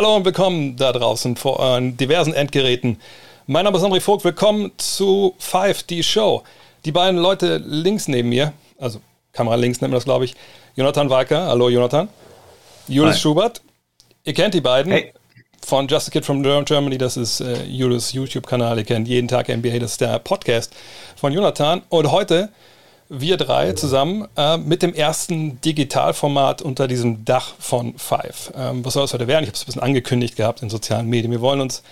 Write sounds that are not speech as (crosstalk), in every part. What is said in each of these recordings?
Hallo und willkommen da draußen vor euren diversen Endgeräten. Mein Name ist André Vogt, willkommen zu Five, die Show. Die beiden Leute links neben mir, also Kamera links nennt man das, glaube ich, Jonathan Walker, hallo Jonathan. Julius Hi. Schubert, ihr kennt die beiden. Hey. Von Just a Kid from Germany, das ist äh, Julius YouTube-Kanal, ihr kennt jeden Tag NBA, das ist der Podcast von Jonathan. Und heute wir drei zusammen äh, mit dem ersten Digitalformat unter diesem Dach von Five. Ähm, was soll es heute werden? Ich habe es ein bisschen angekündigt gehabt in sozialen Medien. Wir wollen uns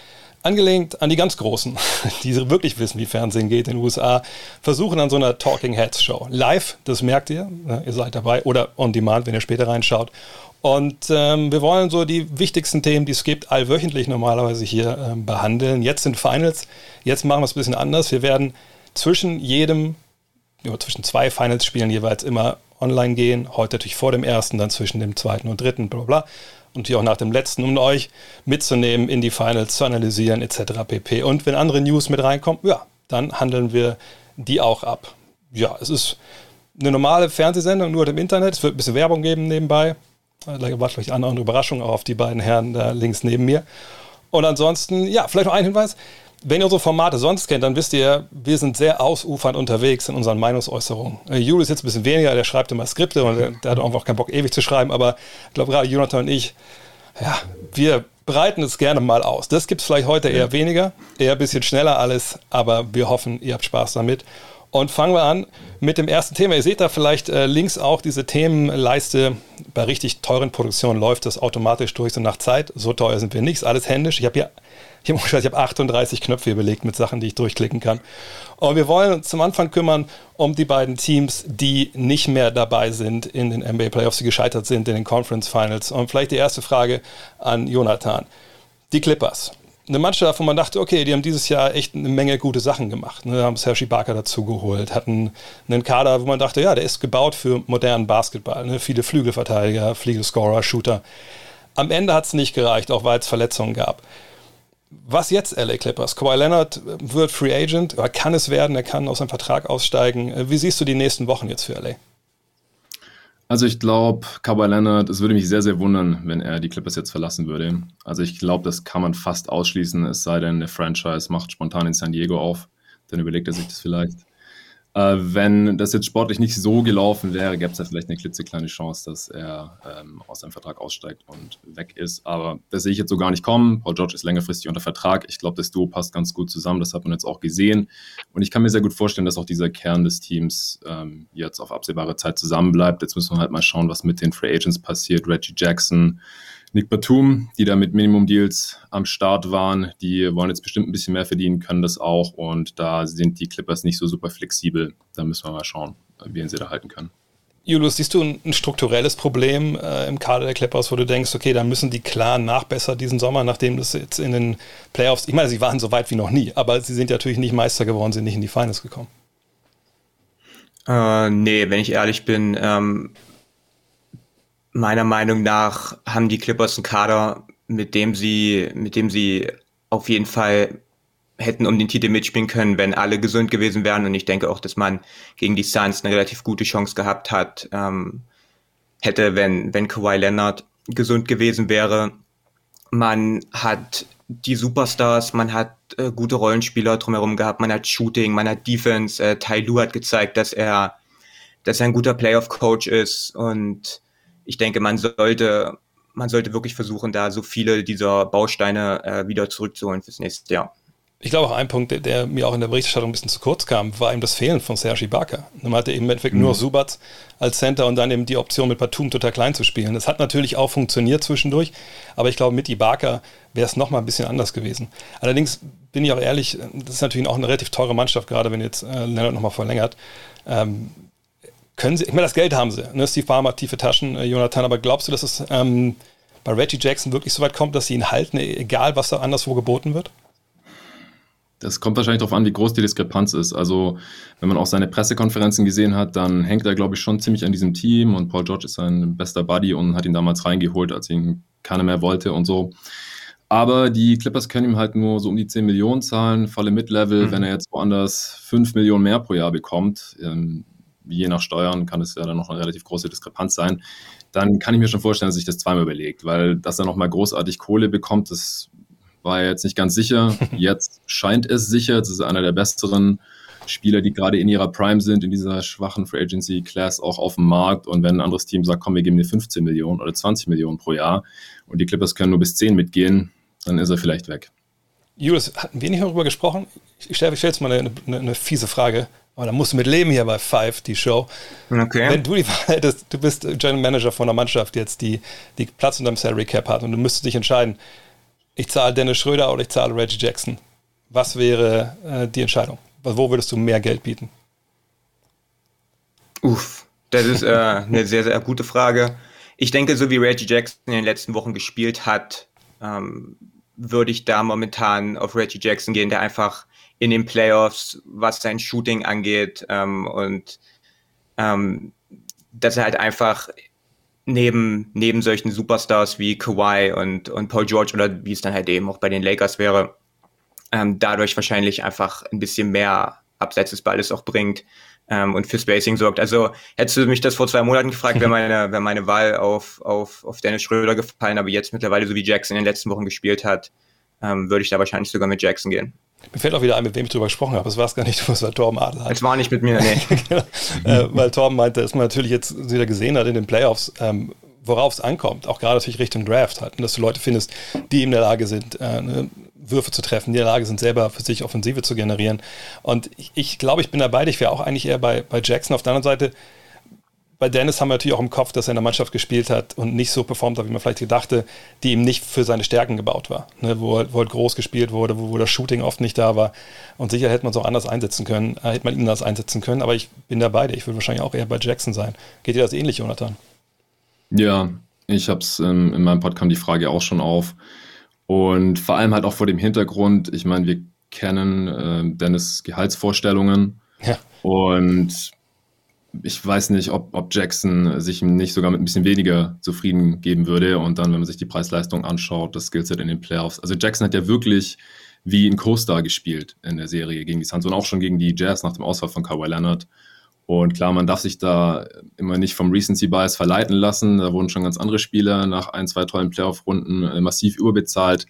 angelehnt an die ganz Großen, (laughs) die wirklich wissen, wie Fernsehen geht in den USA, versuchen an so einer Talking Heads Show. Live, das merkt ihr, ne, ihr seid dabei, oder on demand, wenn ihr später reinschaut. Und ähm, wir wollen so die wichtigsten Themen, die es gibt, allwöchentlich normalerweise hier ähm, behandeln. Jetzt sind Finals, jetzt machen wir es ein bisschen anders. Wir werden zwischen jedem zwischen zwei Finals-Spielen jeweils immer online gehen. Heute natürlich vor dem ersten, dann zwischen dem zweiten und dritten, bla bla. Und hier auch nach dem letzten, um euch mitzunehmen, in die Finals zu analysieren, etc. pp. Und wenn andere News mit reinkommen, ja, dann handeln wir die auch ab. Ja, es ist eine normale Fernsehsendung, nur im Internet. Es wird ein bisschen Werbung geben nebenbei. Da wartet euch eine andere Überraschung auch auf die beiden Herren da links neben mir. Und ansonsten, ja, vielleicht noch ein Hinweis. Wenn ihr unsere Formate sonst kennt, dann wisst ihr, wir sind sehr ausufernd unterwegs in unseren Meinungsäußerungen. Äh, Julius ist jetzt ein bisschen weniger, der schreibt immer Skripte und der, der hat einfach keinen Bock, ewig zu schreiben, aber ich glaube, gerade Jonathan und ich, ja, wir breiten es gerne mal aus. Das gibt es vielleicht heute eher weniger, eher ein bisschen schneller alles, aber wir hoffen, ihr habt Spaß damit. Und fangen wir an mit dem ersten Thema. Ihr seht da vielleicht äh, links auch diese Themenleiste. Bei richtig teuren Produktionen läuft das automatisch durch, so nach Zeit. So teuer sind wir nicht, ist alles händisch. Ich habe hier ich habe hab 38 Knöpfe hier belegt mit Sachen, die ich durchklicken kann. Und wir wollen uns zum Anfang kümmern um die beiden Teams, die nicht mehr dabei sind in den NBA Playoffs, die gescheitert sind in den Conference Finals. Und vielleicht die erste Frage an Jonathan. Die Clippers. Eine Mannschaft, wo man dachte, okay, die haben dieses Jahr echt eine Menge gute Sachen gemacht. Ne, haben Sergi Barker dazugeholt, hatten einen Kader, wo man dachte, ja, der ist gebaut für modernen Basketball. Ne? Viele Flügelverteidiger, Flügelscorer, Shooter. Am Ende hat es nicht gereicht, auch weil es Verletzungen gab. Was jetzt LA Clippers? Kawhi Leonard wird Free Agent, oder kann es werden, er kann aus seinem Vertrag aussteigen. Wie siehst du die nächsten Wochen jetzt für LA? Also ich glaube, Kawhi Leonard, es würde mich sehr, sehr wundern, wenn er die Clippers jetzt verlassen würde. Also ich glaube, das kann man fast ausschließen, es sei denn, der Franchise macht spontan in San Diego auf. Dann überlegt er sich das vielleicht. Äh, wenn das jetzt sportlich nicht so gelaufen wäre, gäbe es ja vielleicht eine klitzekleine Chance, dass er ähm, aus seinem Vertrag aussteigt und weg ist. Aber das sehe ich jetzt so gar nicht kommen. Paul George ist längerfristig unter Vertrag. Ich glaube, das Duo passt ganz gut zusammen. Das hat man jetzt auch gesehen. Und ich kann mir sehr gut vorstellen, dass auch dieser Kern des Teams ähm, jetzt auf absehbare Zeit zusammenbleibt. Jetzt müssen wir halt mal schauen, was mit den Free Agents passiert. Reggie Jackson, Nick Batum, die da mit Minimum-Deals am Start waren, die wollen jetzt bestimmt ein bisschen mehr verdienen, können das auch und da sind die Clippers nicht so super flexibel. Da müssen wir mal schauen, wie sie da halten können. Julius, siehst du ein, ein strukturelles Problem äh, im Kader der Clippers, wo du denkst, okay, da müssen die klar nachbessern diesen Sommer, nachdem das jetzt in den Playoffs, ich meine, sie waren so weit wie noch nie, aber sie sind natürlich nicht Meister geworden, sind nicht in die Finals gekommen. Äh, nee, wenn ich ehrlich bin, ähm, meiner Meinung nach haben die Clippers einen Kader, mit dem sie, mit dem sie auf jeden Fall hätten um den Titel mitspielen können, wenn alle gesund gewesen wären. Und ich denke auch, dass man gegen die Suns eine relativ gute Chance gehabt hat, ähm, hätte, wenn, wenn Kawhi Leonard gesund gewesen wäre. Man hat die Superstars, man hat äh, gute Rollenspieler drumherum gehabt, man hat Shooting, man hat Defense. Äh, Ty Lue hat gezeigt, dass er, dass er ein guter Playoff-Coach ist und ich denke, man sollte, man sollte wirklich versuchen, da so viele dieser Bausteine äh, wieder zurückzuholen fürs nächste Jahr. Ich glaube auch ein Punkt, der, der, mir auch in der Berichterstattung ein bisschen zu kurz kam, war eben das Fehlen von Sergi Barker. Man hatte eben im Endeffekt mhm. nur Subat als Center und dann eben die Option mit Batum total klein zu spielen. Das hat natürlich auch funktioniert zwischendurch, aber ich glaube, mit Ibaka wäre es nochmal ein bisschen anders gewesen. Allerdings bin ich auch ehrlich, das ist natürlich auch eine relativ teure Mannschaft, gerade wenn jetzt äh, Leonard nochmal verlängert. Ähm, können sie, ich meine, das Geld haben sie. Ne? Steve Barmer, tiefe Taschen, äh, Jonathan, aber glaubst du, dass es ähm, bei Reggie Jackson wirklich so weit kommt, dass sie ihn halten, egal was da anderswo geboten wird? Das kommt wahrscheinlich darauf an, wie groß die Diskrepanz ist. Also, wenn man auch seine Pressekonferenzen gesehen hat, dann hängt er, glaube ich, schon ziemlich an diesem Team und Paul George ist sein bester Buddy und hat ihn damals reingeholt, als ihn keiner mehr wollte und so. Aber die Clippers können ihm halt nur so um die 10 Millionen zahlen, volle Mid-Level. Mhm. Wenn er jetzt woanders 5 Millionen mehr pro Jahr bekommt, ähm, je nach Steuern kann es ja dann noch eine relativ große Diskrepanz sein, dann kann ich mir schon vorstellen, dass sich das zweimal überlegt, weil dass er nochmal großartig Kohle bekommt, das war jetzt nicht ganz sicher. (laughs) Jetzt scheint es sicher. Das ist einer der besseren Spieler, die gerade in ihrer Prime sind, in dieser schwachen Free Agency Class auch auf dem Markt. Und wenn ein anderes Team sagt, komm, wir geben dir 15 Millionen oder 20 Millionen pro Jahr und die Clippers können nur bis 10 mitgehen, dann ist er vielleicht weg. Julius, hatten wir nicht darüber gesprochen? Ich stelle stell jetzt mal eine, eine, eine, fiese Frage, aber da musst du mit leben hier bei Five, die Show. Okay. Wenn du die Wahl hättest, du bist General Manager von einer Mannschaft jetzt, die, die Platz unter dem Salary Cap hat und du müsstest dich entscheiden, ich zahle Dennis Schröder oder ich zahle Reggie Jackson. Was wäre äh, die Entscheidung? Wo würdest du mehr Geld bieten? Uff, das ist äh, eine sehr, sehr gute Frage. Ich denke, so wie Reggie Jackson in den letzten Wochen gespielt hat, ähm, würde ich da momentan auf Reggie Jackson gehen, der einfach in den Playoffs, was sein Shooting angeht ähm, und ähm, dass er halt einfach neben, neben solchen Superstars wie Kawhi und, und Paul George oder wie es dann halt eben auch bei den Lakers wäre, ähm, dadurch wahrscheinlich einfach ein bisschen mehr abseits des Balles auch bringt ähm, und für Spacing sorgt. Also hättest du mich das vor zwei Monaten gefragt, wäre meine, wäre meine Wahl auf, auf, auf Dennis Schröder gefallen, aber jetzt mittlerweile, so wie Jackson in den letzten Wochen gespielt hat, ähm, würde ich da wahrscheinlich sogar mit Jackson gehen. Mir fällt auch wieder ein, mit wem ich drüber gesprochen habe. Es war es gar nicht, (laughs) es war Torben Adler. Es war nicht mit mir, nee. (laughs) genau. äh, weil Torben meinte, dass man natürlich jetzt wieder gesehen hat in den Playoffs, ähm, worauf es ankommt, auch gerade natürlich Richtung Draft halt, und dass du Leute findest, die in der Lage sind, äh, ne, Würfe zu treffen, die in der Lage sind, selber für sich Offensive zu generieren. Und ich, ich glaube, ich bin dabei, ich wäre auch eigentlich eher bei, bei Jackson. Auf der anderen Seite, bei Dennis haben wir natürlich auch im Kopf, dass er in der Mannschaft gespielt hat und nicht so performt hat, wie man vielleicht gedachte, die ihm nicht für seine Stärken gebaut war. Ne, wo, wo halt groß gespielt wurde, wo, wo das Shooting oft nicht da war. Und sicher hätte man es auch anders einsetzen können, äh, hätte man ihn anders einsetzen können. Aber ich bin da beide. Ich würde wahrscheinlich auch eher bei Jackson sein. Geht dir das ähnlich, Jonathan? Ja, ich habe es ähm, in meinem Podcast die Frage auch schon auf. Und vor allem halt auch vor dem Hintergrund, ich meine, wir kennen äh, Dennis Gehaltsvorstellungen. Ja. Und ich weiß nicht, ob, ob Jackson sich nicht sogar mit ein bisschen weniger zufrieden geben würde. Und dann, wenn man sich die Preisleistung anschaut, das Skillset in den Playoffs. Also Jackson hat ja wirklich wie ein Co-Star gespielt in der Serie gegen die Suns und auch schon gegen die Jazz nach dem Ausfall von Kawhi Leonard. Und klar, man darf sich da immer nicht vom Recency Bias verleiten lassen. Da wurden schon ganz andere Spieler nach ein, zwei tollen Playoff-Runden äh, massiv überbezahlt.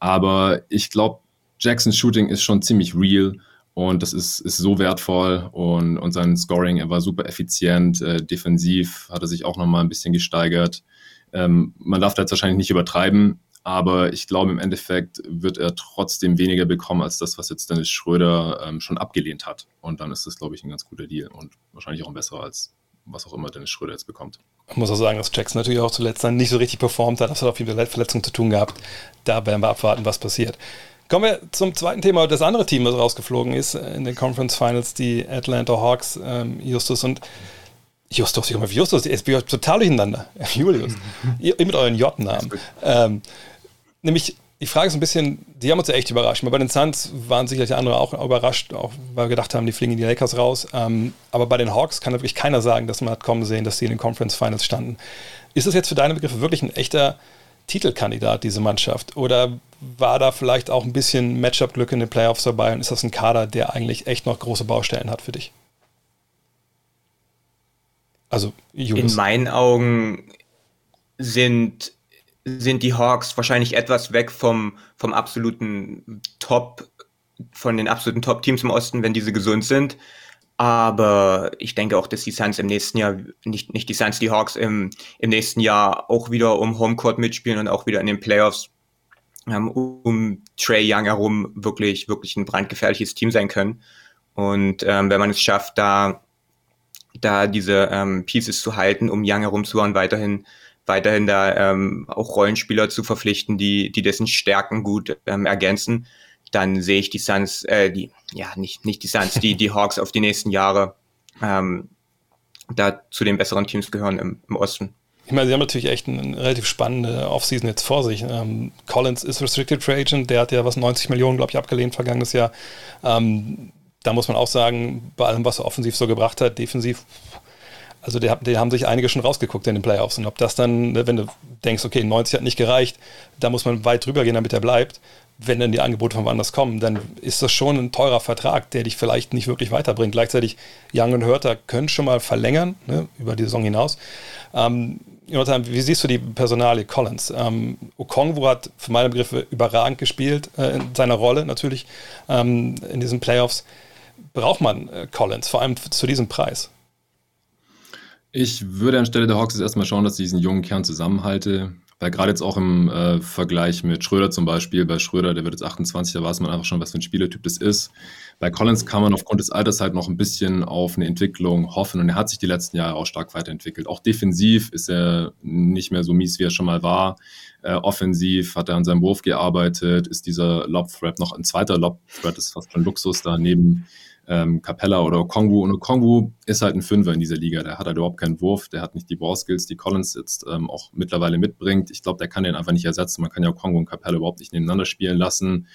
Aber ich glaube, Jacksons Shooting ist schon ziemlich real und das ist, ist so wertvoll und, und sein Scoring, er war super effizient, äh, defensiv hat er sich auch nochmal ein bisschen gesteigert. Ähm, man darf da jetzt wahrscheinlich nicht übertreiben, aber ich glaube, im Endeffekt wird er trotzdem weniger bekommen als das, was jetzt Dennis Schröder ähm, schon abgelehnt hat. Und dann ist das, glaube ich, ein ganz guter Deal und wahrscheinlich auch ein besserer als was auch immer Dennis Schröder jetzt bekommt. Ich muss auch sagen, dass Jackson natürlich auch zuletzt dann nicht so richtig performt hat. Das hat auch viel mit Verletzungen zu tun gehabt. Da werden wir abwarten, was passiert. Kommen wir zum zweiten Thema. Das andere Team, das rausgeflogen ist in den Conference Finals, die Atlanta Hawks, ähm, Justus und Justus, ich komme auf Justus, jetzt bin ich total durcheinander. (laughs) Julius, (laughs) ihr, ihr mit euren J-Namen. Ähm, Nämlich, die Frage ist ein bisschen, die haben uns ja echt überrascht. Bei den Suns waren sicherlich andere auch überrascht, auch weil wir gedacht haben, die fliegen in die Lakers raus. Ähm, aber bei den Hawks kann wirklich keiner sagen, dass man hat kommen sehen, dass sie in den Conference Finals standen. Ist das jetzt für deine Begriffe wirklich ein echter Titelkandidat, diese Mannschaft? Oder war da vielleicht auch ein bisschen Matchup-Glück in den Playoffs dabei und ist das ein Kader, der eigentlich echt noch große Baustellen hat für dich? Also, Julius. In meinen Augen sind sind die Hawks wahrscheinlich etwas weg vom, vom absoluten Top, von den absoluten Top-Teams im Osten, wenn diese gesund sind. Aber ich denke auch, dass die Suns im nächsten Jahr, nicht, nicht die Suns, die Hawks im, im nächsten Jahr auch wieder um Homecourt mitspielen und auch wieder in den Playoffs ähm, um Trey Young herum wirklich, wirklich ein brandgefährliches Team sein können. Und ähm, wenn man es schafft, da, da diese ähm, Pieces zu halten, um Young herum zu bauen, weiterhin weiterhin da ähm, auch Rollenspieler zu verpflichten, die, die dessen Stärken gut ähm, ergänzen, dann sehe ich die Suns, äh, die, ja, nicht, nicht die Suns, die, die Hawks auf die nächsten Jahre ähm, da zu den besseren Teams gehören im, im Osten. Ich meine, sie haben natürlich echt eine relativ spannende Offseason jetzt vor sich. Ähm, Collins ist Restricted Free Agent, der hat ja was 90 Millionen, glaube ich, abgelehnt vergangenes Jahr. Ähm, da muss man auch sagen, bei allem, was er offensiv so gebracht hat, defensiv also die, die, haben sich einige schon rausgeguckt in den Playoffs. Und ob das dann, ne, wenn du denkst, okay, 90 hat nicht gereicht, da muss man weit drüber gehen, damit er bleibt. Wenn dann die Angebote von woanders kommen, dann ist das schon ein teurer Vertrag, der dich vielleicht nicht wirklich weiterbringt. Gleichzeitig, Young und Hörter können schon mal verlängern, ne, über die Saison hinaus. Ähm, Jonathan, wie siehst du die Personalie Collins? Ähm, Okongwu hat für meine Begriffe überragend gespielt, äh, in seiner Rolle natürlich ähm, in diesen Playoffs. Braucht man äh, Collins, vor allem zu diesem Preis? Ich würde anstelle der Hawks jetzt erstmal schauen, dass ich diesen jungen Kern zusammenhalte. Weil gerade jetzt auch im äh, Vergleich mit Schröder zum Beispiel, bei Schröder, der wird jetzt 28, da weiß man einfach schon, was für ein Spielertyp das ist. Bei Collins kann man aufgrund des Alters halt noch ein bisschen auf eine Entwicklung hoffen und er hat sich die letzten Jahre auch stark weiterentwickelt. Auch defensiv ist er nicht mehr so mies, wie er schon mal war. Äh, offensiv hat er an seinem Wurf gearbeitet, ist dieser Lob-Threat noch ein zweiter Lob-Threat, ist fast schon Luxus da neben ähm, Capella oder Okongwu. Und Okongwu ist halt ein Fünfer in dieser Liga. Der hat halt überhaupt keinen Wurf, der hat nicht die Ballskills, die Collins jetzt ähm, auch mittlerweile mitbringt. Ich glaube, der kann den einfach nicht ersetzen. Man kann ja Okongwu und Capella überhaupt nicht nebeneinander spielen lassen.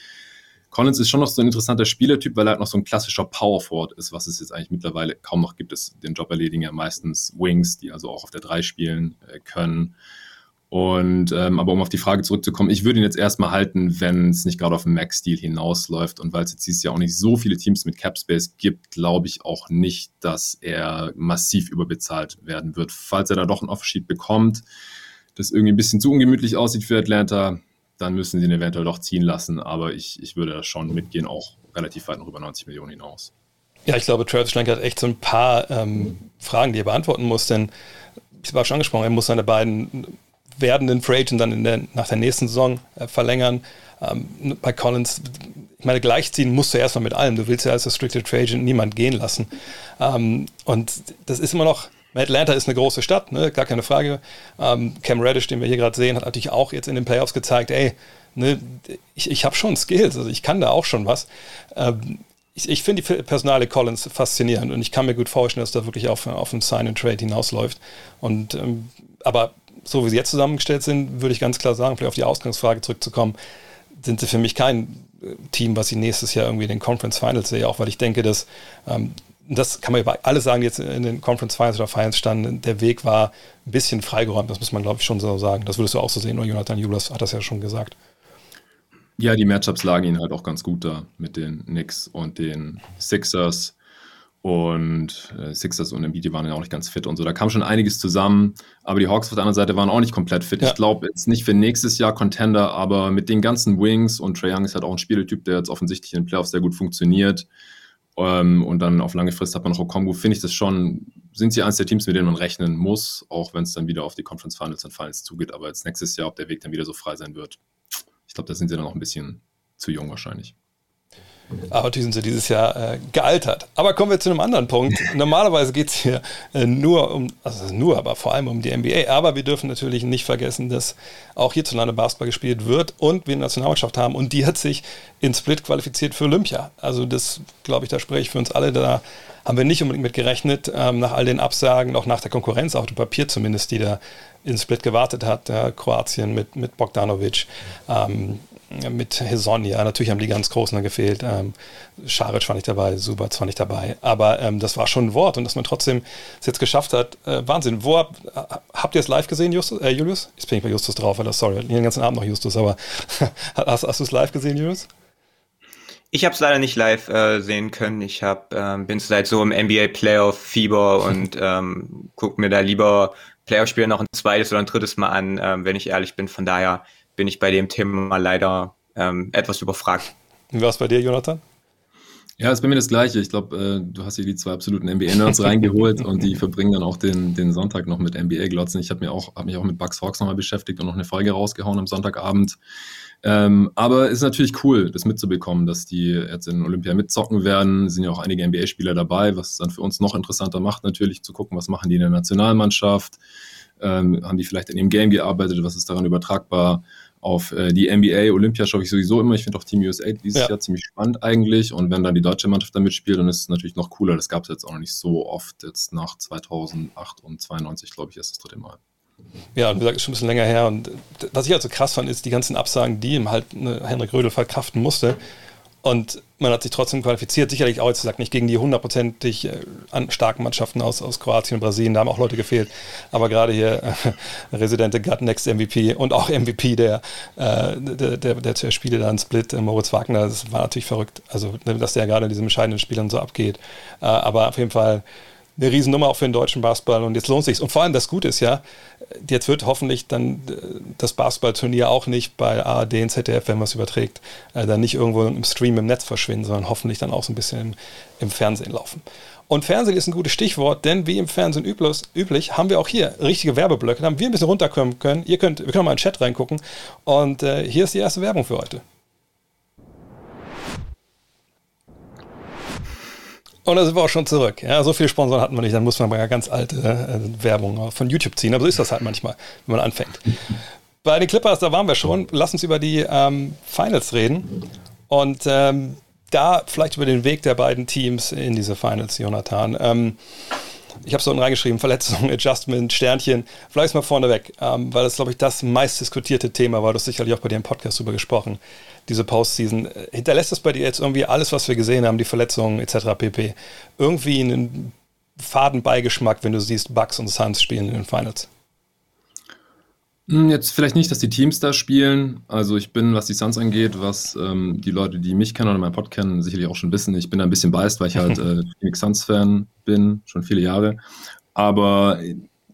Collins ist schon noch so ein interessanter Spielertyp, weil er halt noch so ein klassischer Power Forward ist, was es jetzt eigentlich mittlerweile kaum noch gibt. Es, den Job erledigen ja meistens Wings, die also auch auf der 3 spielen äh, können. Und ähm, aber um auf die Frage zurückzukommen, ich würde ihn jetzt erstmal halten, wenn es nicht gerade auf den Max-Deal hinausläuft. Und weil es jetzt dieses Jahr auch nicht so viele Teams mit Capspace gibt, glaube ich auch nicht, dass er massiv überbezahlt werden wird. Falls er da doch ein Offersheet bekommt, das irgendwie ein bisschen zu ungemütlich aussieht für Atlanta, dann müssen sie ihn eventuell doch ziehen lassen. Aber ich, ich würde da schon mitgehen, auch relativ weit noch über 90 Millionen hinaus. Ja, ich glaube, Travis Schlenker hat echt so ein paar ähm, Fragen, die er beantworten muss, denn ich war schon angesprochen, er muss seine beiden werdenden Free Agent dann der, nach der nächsten Saison äh, verlängern. Ähm, bei Collins, ich meine, gleichziehen musst du erstmal mit allem. Du willst ja als Restricted Free Agent niemand gehen lassen. Ähm, und das ist immer noch, Atlanta ist eine große Stadt, ne? gar keine Frage. Ähm, Cam Reddish, den wir hier gerade sehen, hat natürlich auch jetzt in den Playoffs gezeigt, ey, ne, ich, ich habe schon Skills, also ich kann da auch schon was. Ähm, ich, ich finde die Personale Collins faszinierend und ich kann mir gut vorstellen, dass da wirklich auf, auf ein Sign-and-Trade hinausläuft. Und, ähm, aber so wie sie jetzt zusammengestellt sind, würde ich ganz klar sagen, vielleicht auf die Ausgangsfrage zurückzukommen, sind sie für mich kein äh, Team, was ich nächstes Jahr irgendwie in den Conference Finals sehe, auch weil ich denke, dass ähm, das kann man über alle sagen, die jetzt in den Conference Finals oder Finals standen, der Weg war ein bisschen freigeräumt, das muss man glaube ich schon so sagen. Das würdest du auch so sehen, oder Jonathan Julas hat das ja schon gesagt. Ja, die Matchups lagen ihnen halt auch ganz gut da mit den Knicks und den Sixers. Und äh, Sixers und Embiid, die waren ja auch nicht ganz fit und so. Da kam schon einiges zusammen. Aber die Hawks auf der anderen Seite waren auch nicht komplett fit. Ja. Ich glaube jetzt nicht für nächstes Jahr Contender, aber mit den ganzen Wings und Trae Young ist halt auch ein Spieltyp, der jetzt offensichtlich in den Playoffs sehr gut funktioniert. Ähm, und dann auf lange Frist hat man noch Okongu. Finde ich das schon, sind sie eines der Teams, mit denen man rechnen muss, auch wenn es dann wieder auf die Conference Finals und Finals zugeht. Aber jetzt nächstes Jahr, ob der Weg dann wieder so frei sein wird, ich glaube, da sind sie dann noch ein bisschen zu jung wahrscheinlich. Aber natürlich sind sie dieses Jahr äh, gealtert. Aber kommen wir zu einem anderen Punkt. Normalerweise geht es hier äh, nur um, also nur, aber vor allem um die NBA. Aber wir dürfen natürlich nicht vergessen, dass auch hierzulande Basketball gespielt wird und wir eine Nationalmannschaft haben. Und die hat sich in Split qualifiziert für Olympia. Also das, glaube ich, da spreche ich für uns alle. Da haben wir nicht unbedingt mit gerechnet, ähm, nach all den Absagen, auch nach der Konkurrenz auf dem Papier zumindest, die da in Split gewartet hat. Äh, Kroatien mit, mit Bogdanovic. Ähm, mit Hesonia, natürlich haben die ganz Großen gefehlt. Ähm, Scharic war nicht dabei, Subac war nicht dabei. Aber ähm, das war schon ein Wort und dass man trotzdem es jetzt geschafft hat, äh, Wahnsinn. Wo hab, habt ihr es live gesehen, Justus, äh, Julius? Jetzt bin ich bei Justus drauf, oder sorry, den ganzen Abend noch Justus, aber (laughs) hast, hast du es live gesehen, Julius? Ich habe es leider nicht live äh, sehen können. Ich hab, ähm, bin seit so im NBA Playoff Fieber (laughs) und ähm, gucke mir da lieber Playoff-Spiele noch ein zweites oder ein drittes Mal an, ähm, wenn ich ehrlich bin. Von daher bin ich bei dem Thema leider ähm, etwas überfragt. Wie war es bei dir, Jonathan? Ja, ist bei mir das Gleiche. Ich glaube, äh, du hast hier die zwei absoluten NBA-Nerds (laughs) reingeholt und die verbringen dann auch den, den Sonntag noch mit NBA-Glotzen. Ich habe hab mich auch mit Bugs Hawks nochmal beschäftigt und noch eine Folge rausgehauen am Sonntagabend. Ähm, aber es ist natürlich cool, das mitzubekommen, dass die jetzt in Olympia mitzocken werden. Es sind ja auch einige NBA-Spieler dabei, was es dann für uns noch interessanter macht, natürlich zu gucken, was machen die in der Nationalmannschaft. Ähm, haben die vielleicht in ihrem Game gearbeitet, was ist daran übertragbar? Auf äh, die NBA, Olympia schaue ich sowieso immer. Ich finde auch Team USA dieses ja. Jahr ziemlich spannend eigentlich. Und wenn dann die deutsche Mannschaft da mitspielt, dann ist es natürlich noch cooler. Das gab es jetzt auch noch nicht so oft. Jetzt nach 2008 und 92, glaube ich, ist das dritte Mal. Ja, wie gesagt, ist schon ein bisschen länger her. Und was ich halt so krass fand, ist die ganzen Absagen, die ihm halt eine Henrik Rödel verkraften musste. Und man hat sich trotzdem qualifiziert. Sicherlich auch jetzt gesagt, nicht gegen die hundertprozentig äh, starken Mannschaften aus, aus Kroatien und Brasilien, da haben auch Leute gefehlt. Aber gerade hier äh, (laughs) Residente Gut Next MVP und auch MVP der, äh, der, der, der Spiele da in Split, äh, Moritz Wagner, das war natürlich verrückt. Also, ne, dass der gerade in diesen entscheidenden Spielern so abgeht. Äh, aber auf jeden Fall eine Riesennummer auch für den deutschen Basketball und jetzt lohnt sich Und vor allem das Gute ist ja, jetzt wird hoffentlich dann äh, das Basketballturnier auch nicht bei ARD und ZDF, wenn man es überträgt, äh, dann nicht irgendwo im Stream im Netz verschwinden, sondern hoffentlich dann auch so ein bisschen im, im Fernsehen laufen. Und Fernsehen ist ein gutes Stichwort, denn wie im Fernsehen üblich, üblich haben wir auch hier richtige Werbeblöcke. Da haben wir ein bisschen runterkommen können. Ihr könnt, wir können mal in den Chat reingucken. Und äh, hier ist die erste Werbung für heute. Und da sind wir auch schon zurück. Ja, so viele Sponsoren hatten wir nicht, dann muss man mal ganz alte äh, Werbung von YouTube ziehen. Aber so ist das halt manchmal, wenn man anfängt. Bei den Clippers, da waren wir schon. Lass uns über die ähm, Finals reden. Und ähm, da vielleicht über den Weg der beiden Teams in diese Finals, Jonathan. Ähm, ich habe so unten reingeschrieben, Verletzung, (laughs) Adjustment, Sternchen. Vielleicht mal vorneweg, ähm, weil das, glaube ich, das meist diskutierte Thema war. Du hast sicherlich auch bei dir im Podcast darüber gesprochen, diese Postseason. Hinterlässt das bei dir jetzt irgendwie alles, was wir gesehen haben, die Verletzungen etc. pp. Irgendwie einen faden Beigeschmack, wenn du siehst, Bucks und Suns spielen in den Finals? Hm, jetzt vielleicht nicht, dass die Teams da spielen. Also ich bin, was die Suns angeht, was ähm, die Leute, die mich kennen oder meinen Pod kennen, sicherlich auch schon wissen. Ich bin da ein bisschen biased, weil ich halt (laughs) äh, Phoenix Suns-Fan bin, schon viele Jahre. Aber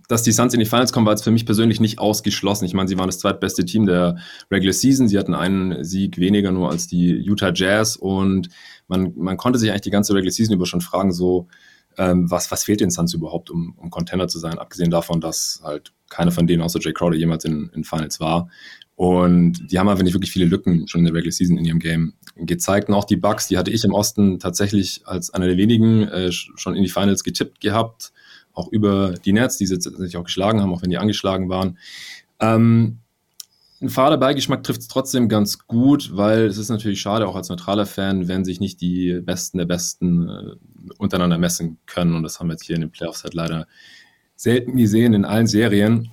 dass die Suns in die Finals kommen, war jetzt für mich persönlich nicht ausgeschlossen. Ich meine, sie waren das zweitbeste Team der Regular Season. Sie hatten einen Sieg weniger nur als die Utah Jazz und man, man konnte sich eigentlich die ganze Regular Season über schon fragen, so, ähm, was, was fehlt den Suns überhaupt, um, um Contender zu sein, abgesehen davon, dass halt keiner von denen außer Jay Crowder jemals in, in Finals war. Und die haben einfach nicht wirklich viele Lücken schon in der Regular Season in ihrem Game gezeigt. Und auch die Bucks, die hatte ich im Osten tatsächlich als einer der wenigen äh, schon in die Finals getippt gehabt. Auch über die Nets, die sie tatsächlich auch geschlagen haben, auch wenn die angeschlagen waren. Ähm, ein fader Beigeschmack trifft es trotzdem ganz gut, weil es ist natürlich schade, auch als neutraler Fan, wenn sich nicht die Besten der Besten äh, untereinander messen können. Und das haben wir jetzt hier in den Playoffs halt leider selten gesehen in allen Serien.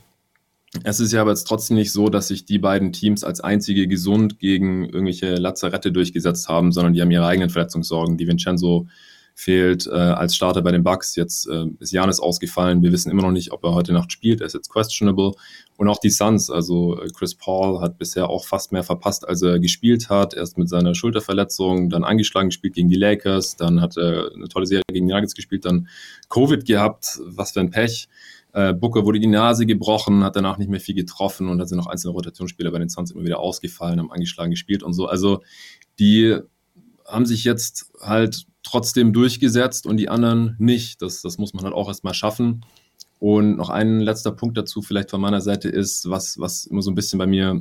Es ist ja aber jetzt trotzdem nicht so, dass sich die beiden Teams als einzige gesund gegen irgendwelche Lazarette durchgesetzt haben, sondern die haben ihre eigenen Verletzungssorgen. Die Vincenzo fehlt äh, als Starter bei den Bucks. Jetzt äh, ist Janis ausgefallen. Wir wissen immer noch nicht, ob er heute Nacht spielt. Er ist jetzt questionable. Und auch die Suns, also äh, Chris Paul hat bisher auch fast mehr verpasst, als er gespielt hat. Erst mit seiner Schulterverletzung, dann angeschlagen gespielt gegen die Lakers, dann hat er eine tolle Serie gegen die Nuggets gespielt, dann Covid gehabt. Was für ein Pech. Äh, Booker wurde die Nase gebrochen, hat danach nicht mehr viel getroffen und hat sind noch einzelne Rotationsspieler bei den Suns immer wieder ausgefallen, haben angeschlagen gespielt und so. Also die haben sich jetzt halt trotzdem durchgesetzt und die anderen nicht. Das, das muss man halt auch erstmal schaffen. Und noch ein letzter Punkt dazu, vielleicht von meiner Seite, ist, was, was immer so ein bisschen bei mir,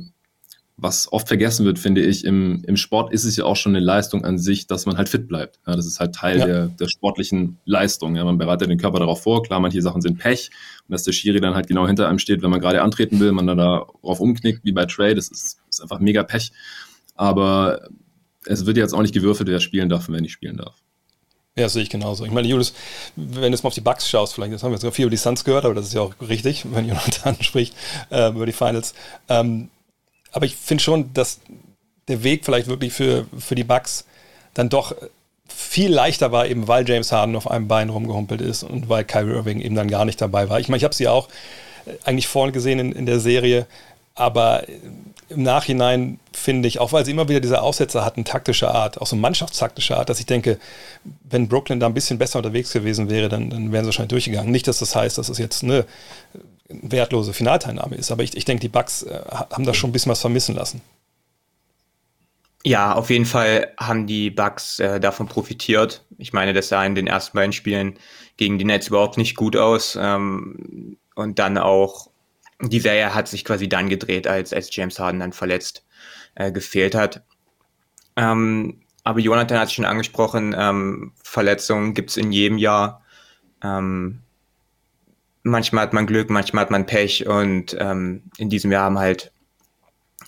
was oft vergessen wird, finde ich, im, im Sport ist es ja auch schon eine Leistung an sich, dass man halt fit bleibt. Ja, das ist halt Teil ja. der, der sportlichen Leistung. Ja, man bereitet den Körper darauf vor. Klar, manche Sachen sind Pech und dass der Schiri dann halt genau hinter einem steht, wenn man gerade antreten will, man dann darauf umknickt, wie bei Trey, das ist, ist einfach mega Pech. Aber es wird jetzt auch nicht gewürfelt, wer spielen darf und wer nicht spielen darf. Ja, sehe ich genauso. Ich meine, Julius, wenn du jetzt mal auf die Bugs schaust, vielleicht, das haben wir jetzt viel über die Suns gehört, aber das ist ja auch richtig, (laughs) wenn Jonathan spricht äh, über die Finals. Ähm, aber ich finde schon, dass der Weg vielleicht wirklich für, für die Bugs dann doch viel leichter war, eben weil James Harden auf einem Bein rumgehumpelt ist und weil Kyrie Irving eben dann gar nicht dabei war. Ich meine, ich habe sie auch äh, eigentlich vorne gesehen in, in der Serie, aber im Nachhinein finde ich, auch weil sie immer wieder diese Aussätze hatten, taktische Art, auch so mannschaftstaktische Art, dass ich denke, wenn Brooklyn da ein bisschen besser unterwegs gewesen wäre, dann, dann wären sie wahrscheinlich durchgegangen. Nicht, dass das heißt, dass es jetzt eine wertlose Finalteilnahme ist, aber ich, ich denke, die Bucks äh, haben da schon ein bisschen was vermissen lassen. Ja, auf jeden Fall haben die Bucks äh, davon profitiert. Ich meine, das sah in den ersten beiden Spielen gegen die Nets überhaupt nicht gut aus. Ähm, und dann auch die Serie hat sich quasi dann gedreht, als, als James Harden dann verletzt äh, gefehlt hat. Ähm, aber Jonathan hat es schon angesprochen, ähm, Verletzungen gibt's in jedem Jahr. Ähm, manchmal hat man Glück, manchmal hat man Pech und ähm, in diesem Jahr haben halt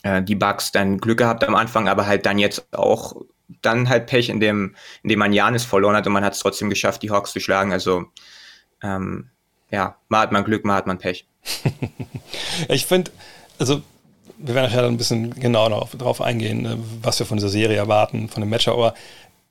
äh, die Bugs dann Glück gehabt am Anfang, aber halt dann jetzt auch dann halt Pech, indem, indem man Janis verloren hat und man hat es trotzdem geschafft, die Hawks zu schlagen. Also ähm, ja, mal hat man Glück, mal hat man Pech. (laughs) ich finde, also wir werden nachher ein bisschen genauer darauf eingehen, äh, was wir von dieser Serie erwarten, von dem Matchup, aber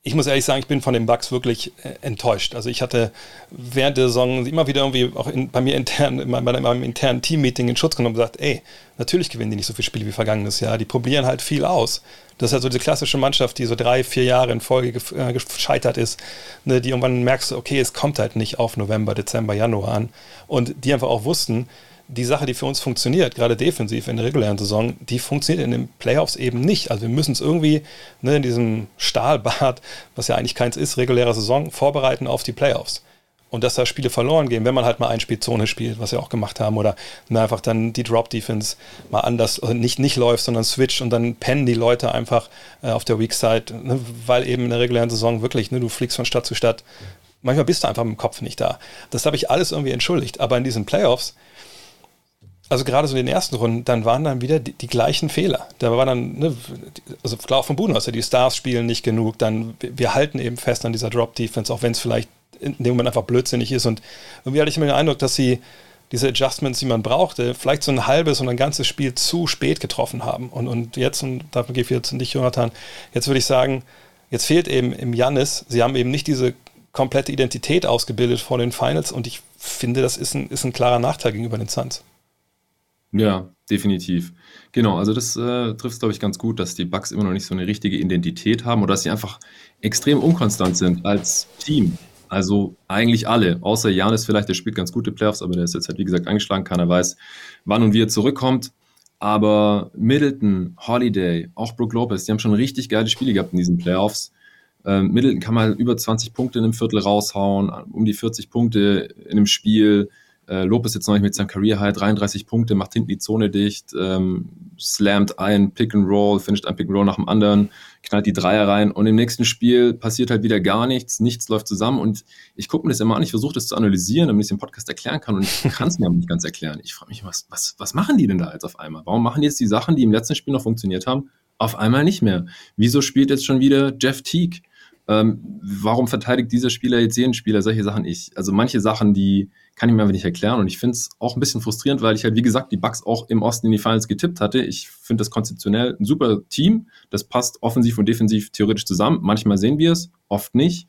ich muss ehrlich sagen, ich bin von den Bugs wirklich äh, enttäuscht. Also ich hatte während der Saison immer wieder irgendwie auch in, bei mir intern, in meinem, in meinem internen Team-Meeting in Schutz genommen und gesagt, ey, natürlich gewinnen die nicht so viele Spiele wie vergangenes Jahr. Die probieren halt viel aus. Das ist halt so diese klassische Mannschaft, die so drei, vier Jahre in Folge äh, gescheitert ist, ne, die irgendwann merkst, okay, es kommt halt nicht auf November, Dezember, Januar an. Und die einfach auch wussten, die Sache, die für uns funktioniert, gerade defensiv in der regulären Saison, die funktioniert in den Playoffs eben nicht. Also wir müssen es irgendwie ne, in diesem Stahlbad, was ja eigentlich keins ist, reguläre Saison, vorbereiten auf die Playoffs. Und dass da Spiele verloren gehen, wenn man halt mal ein Spiel Zone spielt, was wir auch gemacht haben, oder ne, einfach dann die Drop-Defense mal anders, also nicht, nicht läuft, sondern switcht und dann pennen die Leute einfach äh, auf der Weak Side, ne, weil eben in der regulären Saison wirklich, ne, du fliegst von Stadt zu Stadt. Manchmal bist du einfach dem Kopf nicht da. Das habe ich alles irgendwie entschuldigt. Aber in diesen Playoffs, also gerade so in den ersten Runden, dann waren dann wieder die, die gleichen Fehler. Da war dann, ne, also klar auch von Budenholzer, die Stars spielen nicht genug, dann wir halten eben fest an dieser Drop-Defense, auch wenn es vielleicht in dem Moment einfach blödsinnig ist. Und irgendwie hatte ich immer den Eindruck, dass sie diese Adjustments, die man brauchte, vielleicht so ein halbes und ein ganzes Spiel zu spät getroffen haben. Und, und jetzt, und dafür gehe ich wieder zu dich, Jonathan, jetzt würde ich sagen, jetzt fehlt eben im Jannis, sie haben eben nicht diese komplette Identität ausgebildet vor den Finals und ich finde, das ist ein, ist ein klarer Nachteil gegenüber den Suns. Ja, definitiv. Genau, also das äh, trifft es, glaube ich, ganz gut, dass die Bucks immer noch nicht so eine richtige Identität haben oder dass sie einfach extrem unkonstant sind als Team. Also eigentlich alle, außer Janis vielleicht, der spielt ganz gute Playoffs, aber der ist jetzt halt, wie gesagt, angeschlagen. Keiner weiß, wann und wie er zurückkommt. Aber Middleton, Holiday, auch Brook Lopez, die haben schon richtig geile Spiele gehabt in diesen Playoffs. Ähm, Middleton kann mal über 20 Punkte in einem Viertel raushauen, um die 40 Punkte in einem Spiel. Äh, Lopez jetzt noch nicht mit seinem Career High, 33 Punkte, macht hinten die Zone dicht, ähm, slammt ein Pick and Roll, finisht ein Pick and Roll nach dem anderen, knallt die Dreier rein und im nächsten Spiel passiert halt wieder gar nichts, nichts läuft zusammen und ich gucke mir das immer an, ich versuche das zu analysieren, damit ich es im Podcast erklären kann und ich (laughs) kann es mir aber nicht ganz erklären. Ich frage mich, was, was, was machen die denn da jetzt auf einmal? Warum machen die jetzt die Sachen, die im letzten Spiel noch funktioniert haben, auf einmal nicht mehr? Wieso spielt jetzt schon wieder Jeff Teague? Ähm, warum verteidigt dieser Spieler jetzt jeden Spieler? Solche Sachen ich. Also manche Sachen, die kann ich mir einfach nicht erklären. Und ich finde es auch ein bisschen frustrierend, weil ich halt, wie gesagt, die Bugs auch im Osten in die Finals getippt hatte. Ich finde das konzeptionell ein super Team. Das passt offensiv und defensiv theoretisch zusammen. Manchmal sehen wir es, oft nicht.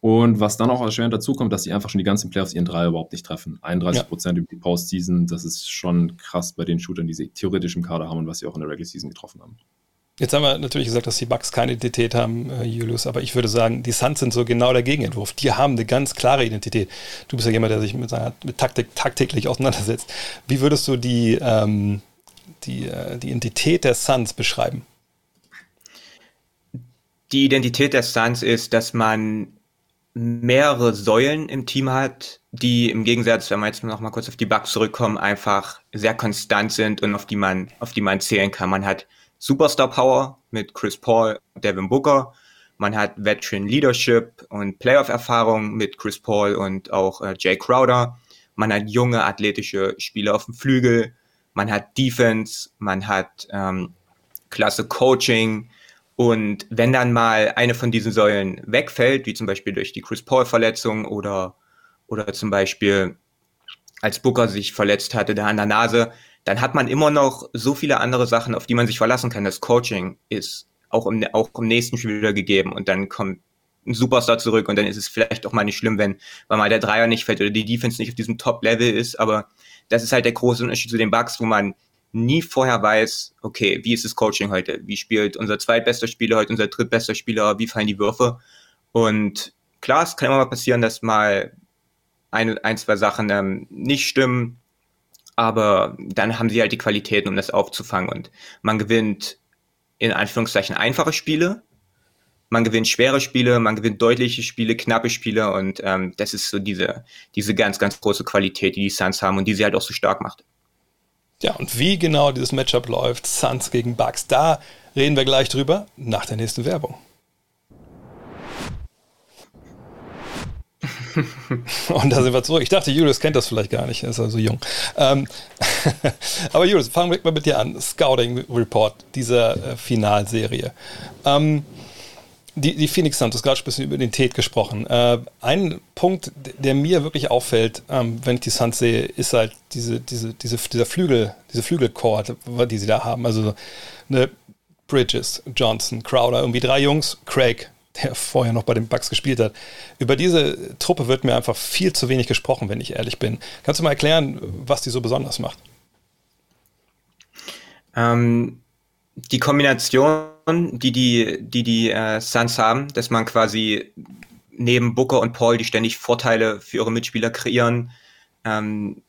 Und was dann auch erschwerend dazu kommt, dass sie einfach schon die ganzen Playoffs ihren Dreier überhaupt nicht treffen. 31 Prozent ja. über die Postseason, das ist schon krass bei den Shootern, die sie theoretisch im Kader haben und was sie auch in der Regular Season getroffen haben. Jetzt haben wir natürlich gesagt, dass die Bucks keine Identität haben, äh, Julius, aber ich würde sagen, die Suns sind so genau der Gegenentwurf. Die haben eine ganz klare Identität. Du bist ja jemand, der sich mit seiner mit Taktik tagtäglich auseinandersetzt. Wie würdest du die, ähm, die, äh, die Identität der Suns beschreiben? Die Identität der Suns ist, dass man mehrere Säulen im Team hat, die im Gegensatz, wenn wir jetzt noch mal kurz auf die Bucks zurückkommen, einfach sehr konstant sind und auf die man, auf die man zählen kann. Man hat Superstar Power mit Chris Paul, Devin Booker. Man hat Veteran Leadership und Playoff-Erfahrung mit Chris Paul und auch äh, Jay Crowder. Man hat junge athletische Spieler auf dem Flügel. Man hat Defense. Man hat ähm, klasse Coaching. Und wenn dann mal eine von diesen Säulen wegfällt, wie zum Beispiel durch die Chris Paul-Verletzung oder, oder zum Beispiel als Booker sich verletzt hatte, da an der Nase, dann hat man immer noch so viele andere Sachen, auf die man sich verlassen kann. Das Coaching ist auch im, auch im nächsten Spiel wieder gegeben und dann kommt ein Superstar zurück und dann ist es vielleicht auch mal nicht schlimm, wenn weil mal der Dreier nicht fällt oder die Defense nicht auf diesem Top-Level ist, aber das ist halt der große Unterschied zu den Bugs, wo man nie vorher weiß, okay, wie ist das Coaching heute? Wie spielt unser zweitbester Spieler heute, unser drittbester Spieler, wie fallen die Würfe? Und klar, es kann immer mal passieren, dass mal ein, ein zwei Sachen ähm, nicht stimmen, aber dann haben sie halt die Qualitäten, um das aufzufangen und man gewinnt in Anführungszeichen einfache Spiele, man gewinnt schwere Spiele, man gewinnt deutliche Spiele, knappe Spiele und ähm, das ist so diese, diese ganz, ganz große Qualität, die die Suns haben und die sie halt auch so stark macht. Ja, und wie genau dieses Matchup läuft, Suns gegen Bucks, da reden wir gleich drüber nach der nächsten Werbung. (laughs) Und da sind wir zurück. Ich dachte, Julius kennt das vielleicht gar nicht, er ist also jung. Ähm, (laughs) aber Julius, fangen wir mal mit dir an. Scouting Report dieser äh, Finalserie. Ähm, die, die Phoenix Suns, du hast gerade ein bisschen über Identität gesprochen. Äh, ein Punkt, der mir wirklich auffällt, ähm, wenn ich die Suns sehe, ist halt diese, diese, diese, dieser Flügel, diese Flügelchord, die sie da haben. Also eine Bridges, Johnson, Crowder, irgendwie drei Jungs, Craig, der vorher noch bei den Bucks gespielt hat. Über diese Truppe wird mir einfach viel zu wenig gesprochen, wenn ich ehrlich bin. Kannst du mal erklären, was die so besonders macht? Ähm, die Kombination, die die, die, die äh, Suns haben, dass man quasi neben Booker und Paul, die ständig Vorteile für ihre Mitspieler kreieren, ähm,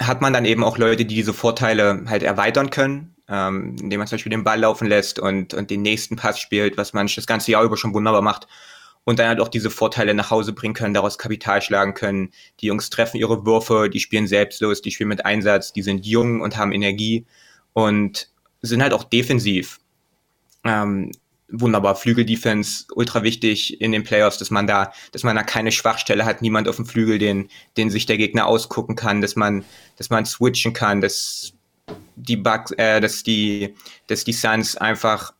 hat man dann eben auch Leute, die diese Vorteile halt erweitern können, ähm, indem man zum Beispiel den Ball laufen lässt und, und den nächsten Pass spielt, was man das ganze Jahr über schon wunderbar macht. Und dann halt auch diese Vorteile nach Hause bringen können, daraus Kapital schlagen können. Die Jungs treffen ihre Würfe, die spielen selbstlos, die spielen mit Einsatz, die sind jung und haben Energie und sind halt auch defensiv. Ähm, wunderbar. Flügeldefense, ultra wichtig in den Playoffs, dass man da, dass man da keine Schwachstelle hat, niemand auf dem Flügel, den, den sich der Gegner ausgucken kann, dass man, dass man switchen kann, dass die Bugs, äh, dass die, dass die Suns einfach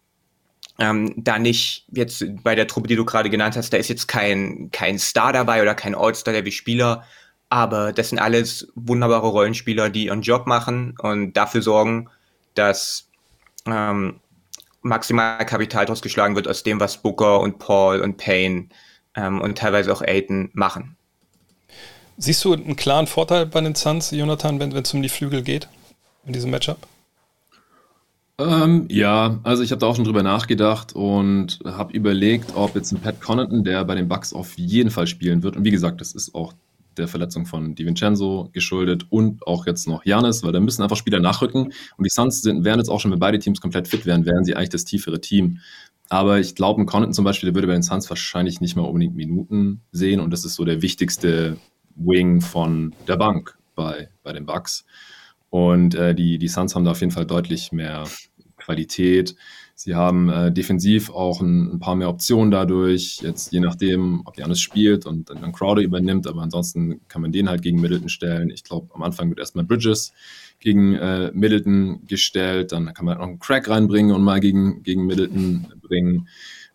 ähm, da nicht jetzt bei der Truppe, die du gerade genannt hast, da ist jetzt kein, kein Star dabei oder kein All-Star, der wie Spieler, aber das sind alles wunderbare Rollenspieler, die ihren Job machen und dafür sorgen, dass ähm, maximal Kapital draus geschlagen wird aus dem, was Booker und Paul und Payne ähm, und teilweise auch Aiton machen. Siehst du einen klaren Vorteil bei den Suns, Jonathan, wenn es um die Flügel geht in diesem Matchup? Ähm, ja, also ich habe da auch schon drüber nachgedacht und habe überlegt, ob jetzt ein Pat Connaughton, der bei den Bucks auf jeden Fall spielen wird, und wie gesagt, das ist auch der Verletzung von DiVincenzo geschuldet und auch jetzt noch Janis, weil da müssen einfach Spieler nachrücken. Und die Suns sind, wären jetzt auch schon, wenn beide Teams komplett fit wären, wären sie eigentlich das tiefere Team. Aber ich glaube, ein Connaughton zum Beispiel, der würde bei den Suns wahrscheinlich nicht mal unbedingt Minuten sehen. Und das ist so der wichtigste Wing von der Bank bei, bei den Bucks. Und äh, die, die Suns haben da auf jeden Fall deutlich mehr Qualität. Sie haben äh, defensiv auch ein, ein, paar mehr Optionen dadurch, jetzt je nachdem, ob Janis spielt und dann Crowder übernimmt, aber ansonsten kann man den halt gegen Middleton stellen. Ich glaube, am Anfang wird erstmal Bridges gegen äh, Middleton gestellt, dann kann man noch einen Crack reinbringen und mal gegen, gegen Middleton bringen.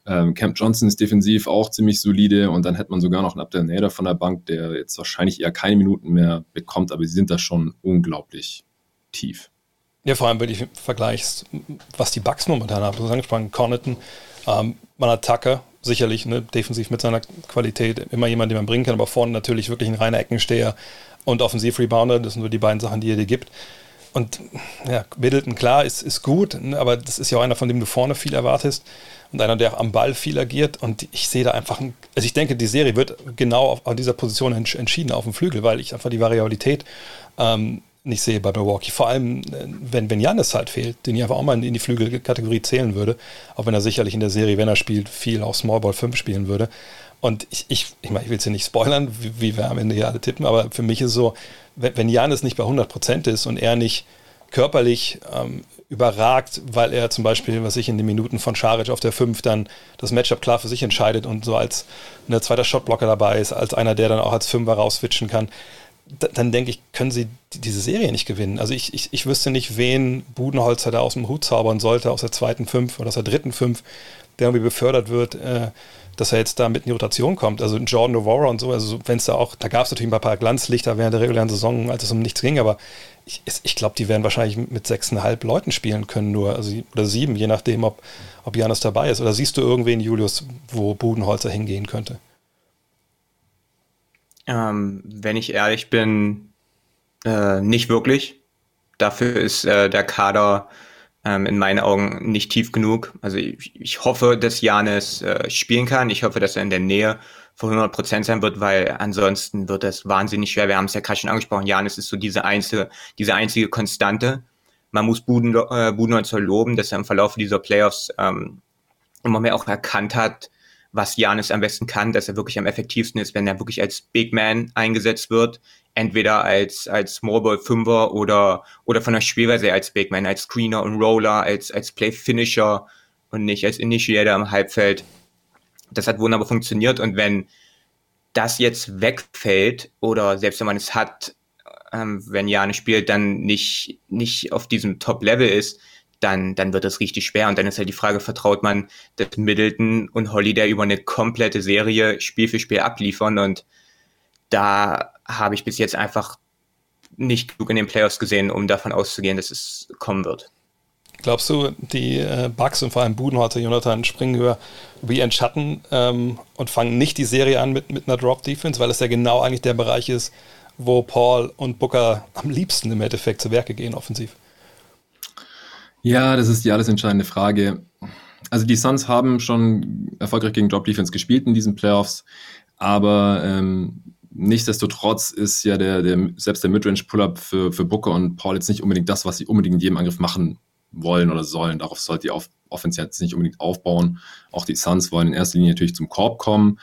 Ähm, Camp Johnson ist defensiv auch ziemlich solide und dann hätte man sogar noch einen Abdel Nader von der Bank, der jetzt wahrscheinlich eher keine Minuten mehr bekommt, aber sie sind da schon unglaublich tief. Ja, vor allem, wenn du vergleichst, was die Bugs momentan haben. Du hast angesprochen, Connaughton, ähm, man hat Tucker, sicherlich ne, defensiv mit seiner Qualität immer jemand, den man bringen kann, aber vorne natürlich wirklich ein reiner Eckensteher und Offensiv-Rebounder, das sind nur die beiden Sachen, die er dir gibt. Und ja, Middleton, klar, ist, ist gut, ne, aber das ist ja auch einer, von dem du vorne viel erwartest und einer, der auch am Ball viel agiert. Und ich sehe da einfach, ein, also ich denke, die Serie wird genau auf, auf dieser Position entschieden auf dem Flügel, weil ich einfach die Variabilität ähm, nicht sehe bei Milwaukee. Vor allem, äh, wenn, wenn Janis halt fehlt, den ich einfach auch mal in die Flügelkategorie zählen würde, auch wenn er sicherlich in der Serie, wenn er spielt, viel auch Small Ball 5 spielen würde. Und ich, ich, ich meine, ich will es hier nicht spoilern, wie, wie, wir am Ende hier alle tippen, aber für mich ist es so, wenn, wenn Janis nicht bei 100% ist und er nicht körperlich ähm, überragt, weil er zum Beispiel, was ich in den Minuten von Scharic auf der 5 dann das Matchup klar für sich entscheidet und so als ein ne, zweiter Shotblocker dabei ist, als einer, der dann auch als Fünfer rauswitchen kann, dann denke ich, können sie diese Serie nicht gewinnen. Also ich, ich, ich wüsste nicht, wen Budenholzer da aus dem Hut zaubern sollte, aus der zweiten Fünf oder aus der dritten Fünf, der irgendwie befördert wird, äh, dass er jetzt da mit in die Rotation kommt. Also Jordan Novara und so, also wenn es da auch, da gab es natürlich ein paar Glanzlichter während der regulären Saison, als es um nichts ging, aber ich, ich glaube, die werden wahrscheinlich mit sechseinhalb Leuten spielen können nur, also oder sieben, je nachdem, ob, ob Janis dabei ist. Oder siehst du irgendwen, Julius, wo Budenholzer hingehen könnte? Ähm, wenn ich ehrlich bin, äh, nicht wirklich. Dafür ist äh, der Kader ähm, in meinen Augen nicht tief genug. Also ich, ich hoffe, dass Janis äh, spielen kann. Ich hoffe, dass er in der Nähe von 100 Prozent sein wird, weil ansonsten wird das wahnsinnig schwer. Wir haben es ja gerade schon angesprochen. Janis ist so diese einzige, diese einzige Konstante. Man muss Buden, äh, Budenholzer loben, dass er im Verlauf dieser Playoffs ähm, immer mehr auch erkannt hat, was Janis am besten kann, dass er wirklich am effektivsten ist, wenn er wirklich als Big Man eingesetzt wird, entweder als als Smallball Fünfer oder oder von der Spielweise als Big Man, als Screener und Roller, als als Play Finisher und nicht als Initiator im Halbfeld. Das hat wunderbar funktioniert und wenn das jetzt wegfällt oder selbst wenn man es hat, ähm, wenn Janis spielt, dann nicht nicht auf diesem Top Level ist, dann, dann wird es richtig schwer. Und dann ist halt die Frage, vertraut man, dass Middleton und Holiday über eine komplette Serie Spiel für Spiel abliefern? Und da habe ich bis jetzt einfach nicht genug in den Playoffs gesehen, um davon auszugehen, dass es kommen wird. Glaubst du, die äh, Bucks und vor allem Budenholzer, Jonathan springen höher wie ein Schatten ähm, und fangen nicht die Serie an mit, mit einer Drop-Defense, weil es ja genau eigentlich der Bereich ist, wo Paul und Booker am liebsten im Endeffekt zu Werke gehen offensiv? Ja, das ist die alles entscheidende Frage. Also die Suns haben schon erfolgreich gegen Drop-Defense gespielt in diesen Playoffs, aber ähm, nichtsdestotrotz ist ja der, der selbst der Midrange-Pull-Up für, für Booker und Paul jetzt nicht unbedingt das, was sie unbedingt in jedem Angriff machen wollen oder sollen. Darauf sollte die auf, Offense jetzt nicht unbedingt aufbauen. Auch die Suns wollen in erster Linie natürlich zum Korb kommen.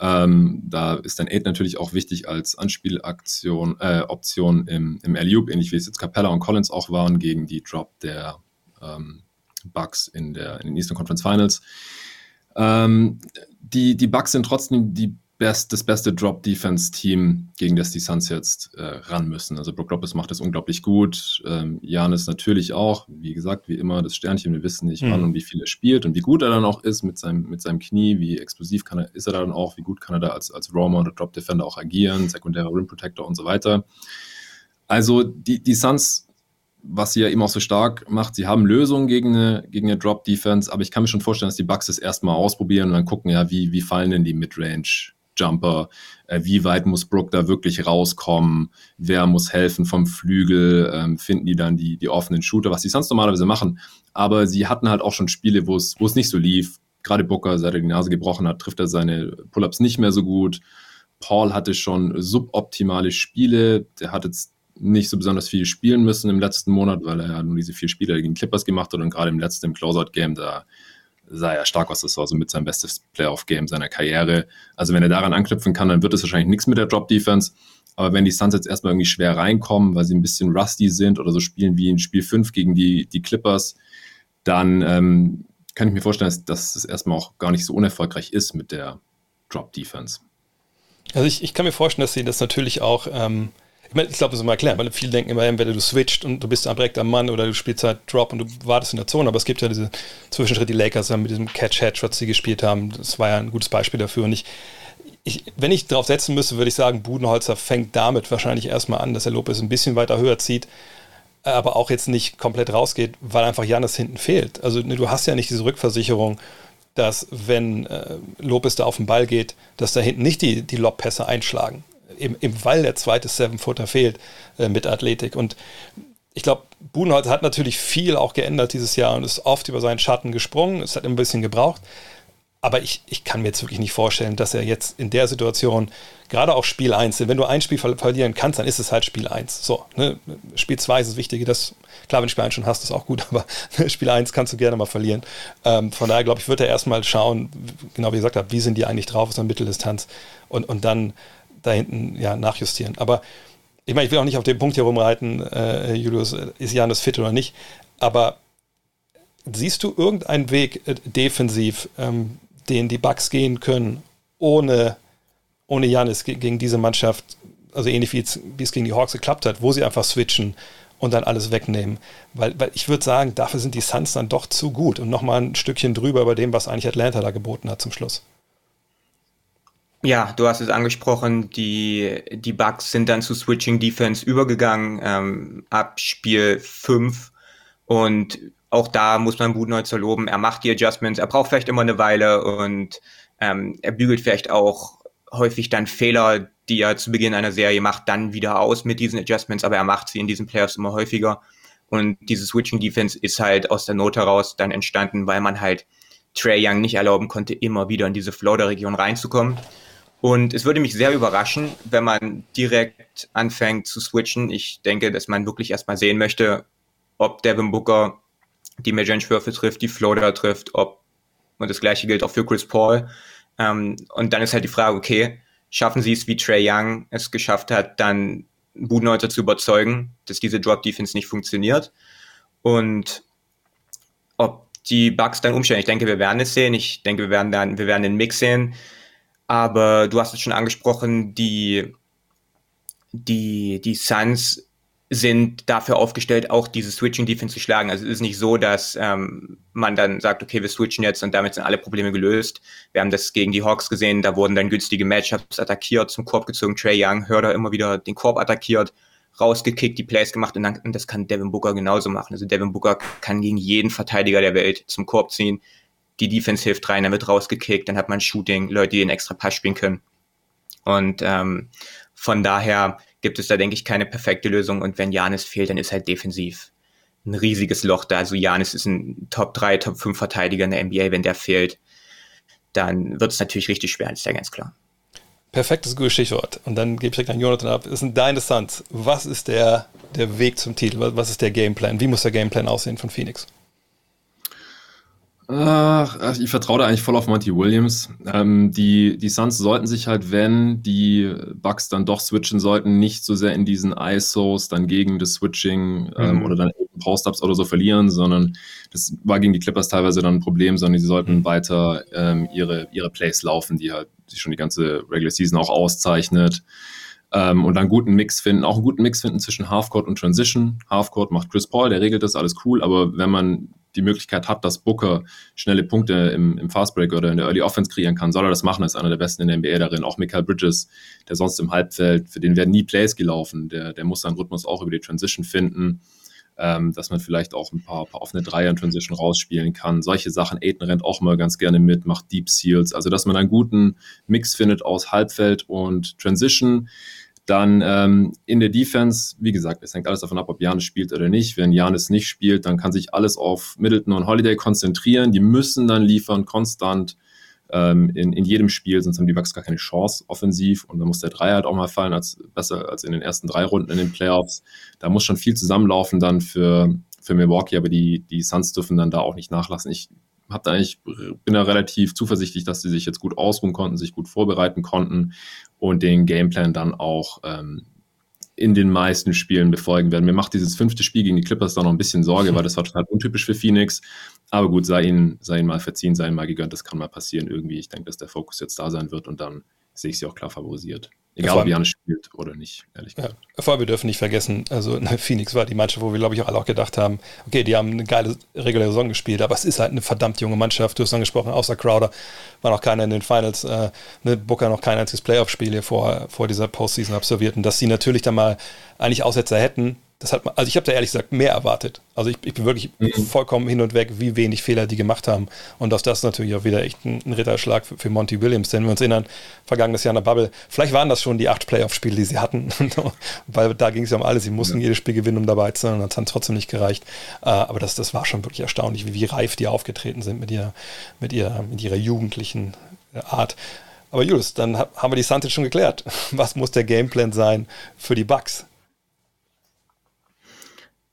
Ähm, da ist dann Aid natürlich auch wichtig als Anspielaktion, äh, Option im, im Alley-Oop, ähnlich wie es jetzt Capella und Collins auch waren gegen die Drop der ähm, Bucks in, der, in den Eastern Conference Finals. Ähm, die, die Bucks sind trotzdem die best, das beste Drop-Defense-Team, gegen das die Suns jetzt äh, ran müssen. Also Brook Lopez macht das unglaublich gut. Ähm, Janis natürlich auch. Wie gesagt, wie immer das Sternchen. Wir wissen nicht, mhm. wann und wie viel er spielt und wie gut er dann auch ist mit seinem, mit seinem Knie, wie explosiv kann er, ist er dann auch, wie gut kann er da als, als Roamer oder Drop-Defender auch agieren, sekundärer Rim Protector und so weiter. Also die, die Suns was sie ja eben auch so stark macht, sie haben Lösungen gegen eine, gegen eine Drop-Defense, aber ich kann mir schon vorstellen, dass die Bucks das erstmal ausprobieren und dann gucken, ja, wie, wie fallen denn die Midrange Jumper, äh, wie weit muss Brook da wirklich rauskommen, wer muss helfen vom Flügel, ähm, finden die dann die, die offenen Shooter, was die sonst normalerweise machen. Aber sie hatten halt auch schon Spiele, wo es, wo es nicht so lief. Gerade Booker, seit er die Nase gebrochen hat, trifft er seine Pull-ups nicht mehr so gut. Paul hatte schon suboptimale Spiele. Der hat jetzt nicht so besonders viel spielen müssen im letzten Monat, weil er ja nur diese vier Spiele gegen Clippers gemacht hat und gerade im letzten, Closeout-Game, da sah er stark aus. Das war so mit seinem bestes Playoff-Game seiner Karriere. Also wenn er daran anknüpfen kann, dann wird es wahrscheinlich nichts mit der Drop-Defense. Aber wenn die Suns jetzt erstmal irgendwie schwer reinkommen, weil sie ein bisschen rusty sind oder so spielen wie in Spiel 5 gegen die, die Clippers, dann ähm, kann ich mir vorstellen, dass, dass es erstmal auch gar nicht so unerfolgreich ist mit der Drop-Defense. Also ich, ich kann mir vorstellen, dass sie das natürlich auch ähm, ich, meine, ich glaube, das ist mal erklären, weil viele denken immer, entweder du switcht und du bist direkt am Mann oder du spielst halt Drop und du wartest in der Zone, aber es gibt ja diese Zwischenschritte, die Lakers haben mit diesem Catch-Hedge, was sie gespielt haben, das war ja ein gutes Beispiel dafür. Und ich, ich, wenn ich darauf setzen müsste, würde ich sagen, Budenholzer fängt damit wahrscheinlich erstmal an, dass er Lopez ein bisschen weiter höher zieht, aber auch jetzt nicht komplett rausgeht, weil einfach Janis hinten fehlt. Also ne, du hast ja nicht diese Rückversicherung, dass wenn äh, Lopez da auf den Ball geht, dass da hinten nicht die, die Lobpässe einschlagen eben, eben weil der zweite Seven-Footer fehlt äh, mit Athletik. Und ich glaube, Budenholzer hat natürlich viel auch geändert dieses Jahr und ist oft über seinen Schatten gesprungen. Es hat ein bisschen gebraucht. Aber ich, ich kann mir jetzt wirklich nicht vorstellen, dass er jetzt in der Situation, gerade auch Spiel 1, wenn du ein Spiel verlieren kannst, dann ist es halt Spiel 1. So, ne? Spiel 2 ist das Wichtige, das, klar, wenn du Spiel 1 schon hast, ist auch gut, (laughs) aber Spiel 1 kannst du gerne mal verlieren. Ähm, von daher, glaube ich, wird er erstmal schauen, genau wie gesagt habe, wie sind die eigentlich drauf aus der Mitteldistanz und, und dann da hinten ja, nachjustieren. Aber ich meine, ich will auch nicht auf den Punkt hier rumreiten, äh, Julius, ist Janis fit oder nicht, aber siehst du irgendeinen Weg äh, defensiv, ähm, den die Bucks gehen können, ohne, ohne Janis gegen diese Mannschaft, also ähnlich wie es, wie es gegen die Hawks geklappt hat, wo sie einfach switchen und dann alles wegnehmen. Weil, weil ich würde sagen, dafür sind die Suns dann doch zu gut und nochmal ein Stückchen drüber bei dem, was eigentlich Atlanta da geboten hat zum Schluss. Ja, du hast es angesprochen, die, die Bugs sind dann zu Switching Defense übergegangen ähm, ab Spiel 5 und auch da muss man Budenholzer loben, er macht die Adjustments, er braucht vielleicht immer eine Weile und ähm, er bügelt vielleicht auch häufig dann Fehler, die er zu Beginn einer Serie macht, dann wieder aus mit diesen Adjustments, aber er macht sie in diesen Playoffs immer häufiger. Und diese Switching Defense ist halt aus der Not heraus dann entstanden, weil man halt Trey Young nicht erlauben konnte, immer wieder in diese Florida-Region reinzukommen. Und es würde mich sehr überraschen, wenn man direkt anfängt zu switchen. Ich denke, dass man wirklich erstmal sehen möchte, ob Devin Booker die Midrange-Würfe trifft, die Floater trifft, ob, und das gleiche gilt auch für Chris Paul. Ähm, und dann ist halt die Frage, okay, schaffen sie es, wie Trey Young es geschafft hat, dann Budenholzer zu überzeugen, dass diese Drop-Defense nicht funktioniert. Und ob die Bugs dann umstellen. Ich denke, wir werden es sehen. Ich denke, wir werden dann, wir werden den Mix sehen. Aber du hast es schon angesprochen, die, die, die Suns sind dafür aufgestellt, auch diese Switching Defense zu schlagen. Also es ist nicht so, dass ähm, man dann sagt, okay, wir switchen jetzt und damit sind alle Probleme gelöst. Wir haben das gegen die Hawks gesehen, da wurden dann günstige Matchups attackiert, zum Korb gezogen. Trey Young hört da immer wieder den Korb attackiert. rausgekickt, die Plays gemacht und, dann, und das kann Devin Booker genauso machen. Also Devin Booker kann gegen jeden Verteidiger der Welt zum Korb ziehen. Die Defense hilft rein, dann wird rausgekickt, dann hat man Shooting, Leute, die den extra Pass spielen können. Und ähm, von daher gibt es da, denke ich, keine perfekte Lösung. Und wenn Janis fehlt, dann ist halt defensiv ein riesiges Loch da. Also Janis ist ein Top 3, Top 5 Verteidiger in der NBA. Wenn der fehlt, dann wird es natürlich richtig schwer, das ist ja ganz klar. Perfektes gutes Stichwort. Und dann gebe ich direkt an Jonathan ab. Das sind deine Suns. Was ist der, der Weg zum Titel? Was ist der Gameplan? Wie muss der Gameplan aussehen von Phoenix? Ach, ich vertraue da eigentlich voll auf Monty Williams. Ähm, die, die Suns sollten sich halt, wenn die Bucks dann doch switchen sollten, nicht so sehr in diesen ISOs dann gegen das Switching ähm, mhm. oder dann Post-Ups oder so verlieren, sondern das war gegen die Clippers teilweise dann ein Problem, sondern sie sollten mhm. weiter ähm, ihre, ihre Plays laufen, die halt sich schon die ganze Regular Season auch auszeichnet. Ähm, und dann guten Mix finden, auch einen guten Mix finden zwischen Halfcourt und Transition. Halfcourt macht Chris Paul, der regelt das, alles cool, aber wenn man die Möglichkeit hat, dass Booker schnelle Punkte im, im Fastbreak oder in der Early Offense kreieren kann, soll er das machen. Er ist einer der Besten in der NBA darin. Auch Michael Bridges, der sonst im Halbfeld, für den werden nie Plays gelaufen. Der, der muss seinen Rhythmus auch über die Transition finden, ähm, dass man vielleicht auch ein paar, paar offene Dreier in Transition rausspielen kann. Solche Sachen. Aiden rennt auch mal ganz gerne mit, macht Deep Seals. Also, dass man einen guten Mix findet aus Halbfeld und Transition dann ähm, in der Defense, wie gesagt, es hängt alles davon ab, ob Janis spielt oder nicht. Wenn Janis nicht spielt, dann kann sich alles auf Middleton und Holiday konzentrieren. Die müssen dann liefern, konstant ähm, in, in jedem Spiel, sonst haben die Bucks gar keine Chance offensiv. Und dann muss der Dreier halt auch mal fallen, als besser als in den ersten drei Runden in den Playoffs. Da muss schon viel zusammenlaufen dann für, für Milwaukee, aber die, die Suns dürfen dann da auch nicht nachlassen. Ich hab da eigentlich, bin da relativ zuversichtlich, dass sie sich jetzt gut ausruhen konnten, sich gut vorbereiten konnten und den Gameplan dann auch ähm, in den meisten Spielen befolgen werden. Mir macht dieses fünfte Spiel gegen die Clippers da noch ein bisschen Sorge, (laughs) weil das war total untypisch für Phoenix. Aber gut, sei ihnen, sei ihnen mal verziehen, sei ihnen mal gegönnt, das kann mal passieren irgendwie. Ich denke, dass der Fokus jetzt da sein wird und dann sehe ich sie auch klar favorisiert. Egal, ob Janis spielt oder nicht, ehrlich gesagt. Ja, vor allem, wir dürfen nicht vergessen, also (laughs) Phoenix war die Mannschaft, wo wir, glaube ich, auch alle auch gedacht haben, okay, die haben eine geile reguläre Saison gespielt, aber es ist halt eine verdammt junge Mannschaft. Du hast angesprochen, außer Crowder war noch keiner in den Finals, äh, mit Booker noch kein einziges Playoff-Spiel hier vor, vor dieser Postseason absolviert. Und dass sie natürlich dann mal eigentlich Aussetzer hätten, das hat man, also ich habe da ehrlich gesagt mehr erwartet. Also ich, ich bin wirklich mhm. vollkommen hin und weg, wie wenig Fehler die gemacht haben. Und dass das natürlich auch wieder echt ein, ein Ritterschlag für, für, Monty Williams. Denn wenn wir uns erinnern, vergangenes Jahr in der Bubble, vielleicht waren das schon die acht Playoff-Spiele, die sie hatten. (laughs) Weil da ging es ja um alles. Sie mussten ja. jedes Spiel gewinnen, um dabei zu sein. Und das hat trotzdem nicht gereicht. Uh, aber das, das war schon wirklich erstaunlich, wie, wie reif die aufgetreten sind mit ihrer, mit ihrer, mit ihrer jugendlichen Art. Aber Julius, dann haben wir die Santic schon geklärt. (laughs) Was muss der Gameplan sein für die Bucks?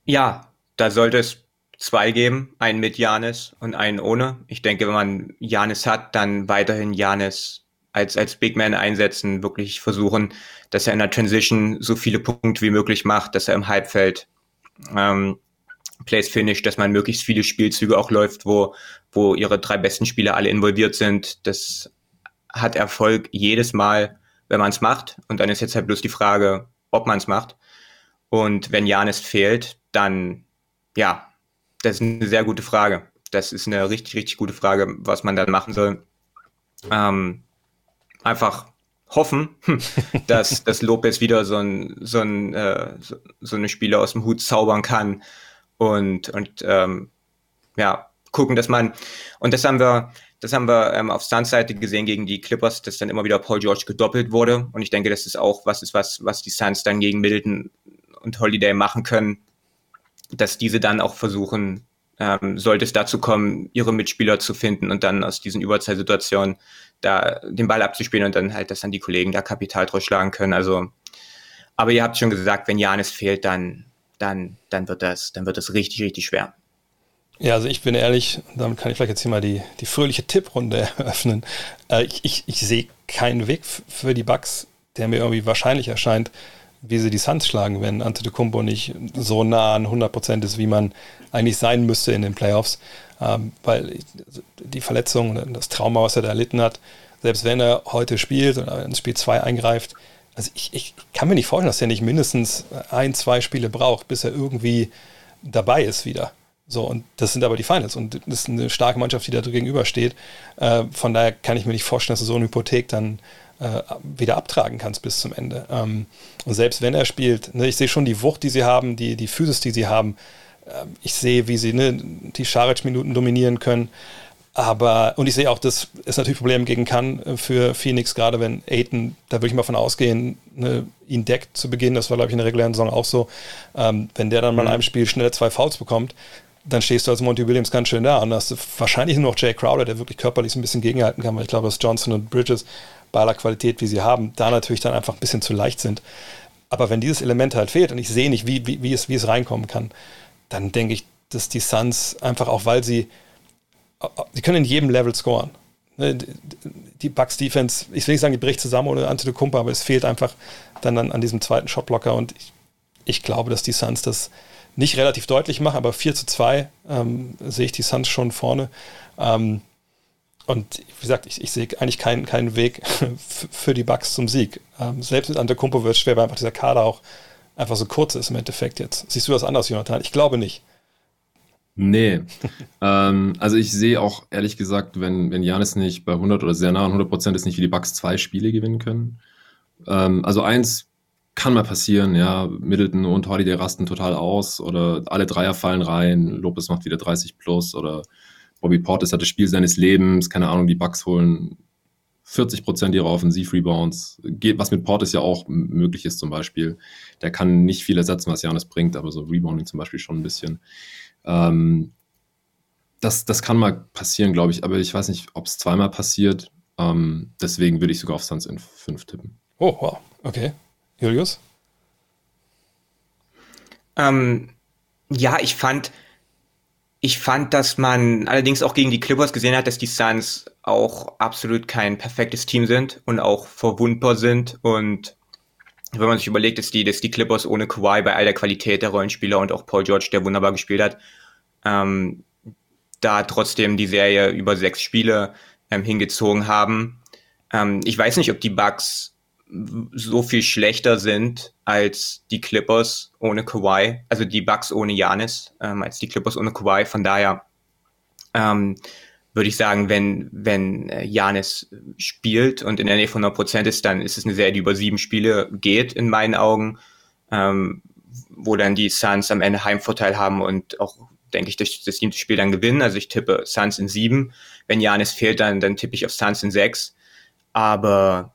Ja, da sollte es zwei geben, einen mit Janis und einen ohne. Ich denke, wenn man Janis hat, dann weiterhin Janis als, als Big Man einsetzen, wirklich versuchen, dass er in der Transition so viele Punkte wie möglich macht, dass er im Halbfeld ähm, Plays finisht, dass man möglichst viele Spielzüge auch läuft, wo, wo ihre drei besten Spieler alle involviert sind. Das hat Erfolg jedes Mal, wenn man es macht. Und dann ist jetzt halt bloß die Frage, ob man es macht. Und wenn Janis fehlt, dann ja, das ist eine sehr gute Frage. Das ist eine richtig, richtig gute Frage, was man dann machen soll. Ähm, einfach hoffen, (laughs) dass, dass Lopez wieder so ein, so ein, äh, so, so eine Spieler aus dem Hut zaubern kann und, und ähm, ja, gucken, dass man, und das haben wir, das haben wir ähm, auf Suns-Seite gesehen gegen die Clippers, dass dann immer wieder Paul George gedoppelt wurde. Und ich denke, das ist auch was ist, was, was die Suns dann gegen Middleton und Holiday machen können, dass diese dann auch versuchen, ähm, sollte es dazu kommen, ihre Mitspieler zu finden und dann aus diesen Überzahlsituationen da den Ball abzuspielen und dann halt, dass dann die Kollegen da Kapital draus schlagen können. Also, aber ihr habt schon gesagt, wenn Janis fehlt, dann, dann, dann wird das, dann wird das richtig, richtig schwer. Ja, also ich bin ehrlich, damit kann ich vielleicht jetzt hier mal die, die fröhliche Tipprunde (laughs) eröffnen. Äh, ich, ich, ich sehe keinen Weg für die Bugs, der mir irgendwie wahrscheinlich erscheint, wie sie die Suns schlagen, wenn Antetokounmpo nicht so nah an 100% ist, wie man eigentlich sein müsste in den Playoffs. Ähm, weil die Verletzung, das Trauma, was er da erlitten hat, selbst wenn er heute spielt oder ins Spiel 2 eingreift, also ich, ich, kann mir nicht vorstellen, dass er nicht mindestens ein, zwei Spiele braucht, bis er irgendwie dabei ist wieder. So, und das sind aber die Finals und das ist eine starke Mannschaft, die da gegenübersteht. Äh, von daher kann ich mir nicht vorstellen, dass er so eine Hypothek dann äh, wieder abtragen kannst bis zum Ende. Ähm, und selbst wenn er spielt, ne, ich sehe schon die Wucht, die sie haben, die, die Physis, die sie haben. Ähm, ich sehe, wie sie ne, die Scharic-Minuten dominieren können. Aber, und ich sehe auch, das ist natürlich ein Problem gegen kann äh, für Phoenix, gerade wenn Aiton, da würde ich mal von ausgehen, ne, ihn deckt zu Beginn, das war, glaube ich, in der regulären Saison auch so. Ähm, wenn der dann mal in mhm. einem Spiel schnell zwei Fouls bekommt, dann stehst du als Monty Williams ganz schön da und hast du wahrscheinlich nur noch Jay Crowder, der wirklich körperlich so ein bisschen gegenhalten kann, weil ich glaube, dass Johnson und Bridges bei aller Qualität, wie sie haben, da natürlich dann einfach ein bisschen zu leicht sind. Aber wenn dieses Element halt fehlt und ich sehe nicht, wie, wie, wie, es, wie es reinkommen kann, dann denke ich, dass die Suns einfach auch, weil sie, sie können in jedem Level scoren. Ne, die Bucks Defense, ich will nicht sagen, die bricht zusammen ohne Antetokounmpo, aber es fehlt einfach dann an, an diesem zweiten Shotblocker und ich, ich glaube, dass die Suns das nicht relativ deutlich machen, aber 4 zu 2 ähm, sehe ich die Suns schon vorne. Ähm, und wie gesagt, ich, ich sehe eigentlich keinen, keinen Weg (laughs) für die Bucks zum Sieg. Ähm, selbst mit Antetokounmpo wird es schwer, weil einfach dieser Kader auch einfach so kurz ist im Endeffekt jetzt. Siehst du das anders, Jonathan? Ich glaube nicht. Nee. (laughs) ähm, also ich sehe auch ehrlich gesagt, wenn, wenn Janis nicht bei 100 oder sehr nah an 100 Prozent ist, nicht wie die Bucks zwei Spiele gewinnen können. Ähm, also eins kann mal passieren, ja. Middleton und Holiday rasten total aus oder alle Dreier fallen rein. Lopez macht wieder 30 plus oder Bobby Portis hat das Spiel seines Lebens, keine Ahnung, die Bucks holen 40 Prozent ihrer Offensiv-Rebounds, was mit Portis ja auch möglich ist zum Beispiel. Der kann nicht viel ersetzen, was Janis bringt, aber so Rebounding zum Beispiel schon ein bisschen. Ähm, das, das kann mal passieren, glaube ich, aber ich weiß nicht, ob es zweimal passiert. Ähm, deswegen würde ich sogar auf Suns in 5 tippen. Oh, wow, okay. Julius? Ähm, ja, ich fand, ich fand, dass man allerdings auch gegen die Clippers gesehen hat, dass die Suns auch absolut kein perfektes Team sind und auch verwundbar sind. Und wenn man sich überlegt, dass die, dass die Clippers ohne Kawhi bei all der Qualität der Rollenspieler und auch Paul George, der wunderbar gespielt hat, ähm, da trotzdem die Serie über sechs Spiele ähm, hingezogen haben. Ähm, ich weiß nicht, ob die Bucks so viel schlechter sind als die Clippers ohne Kawhi, also die Bucks ohne Janis, ähm, als die Clippers ohne Kawhi. Von daher ähm, würde ich sagen, wenn wenn Janis spielt und in der Nähe von 100% ist, dann ist es eine Serie, die über sieben Spiele geht in meinen Augen, ähm, wo dann die Suns am Ende Heimvorteil haben und auch denke ich, durch das siebte Spiel dann gewinnen. Also ich tippe Suns in sieben. Wenn Janis fehlt, dann, dann tippe ich auf Suns in sechs. Aber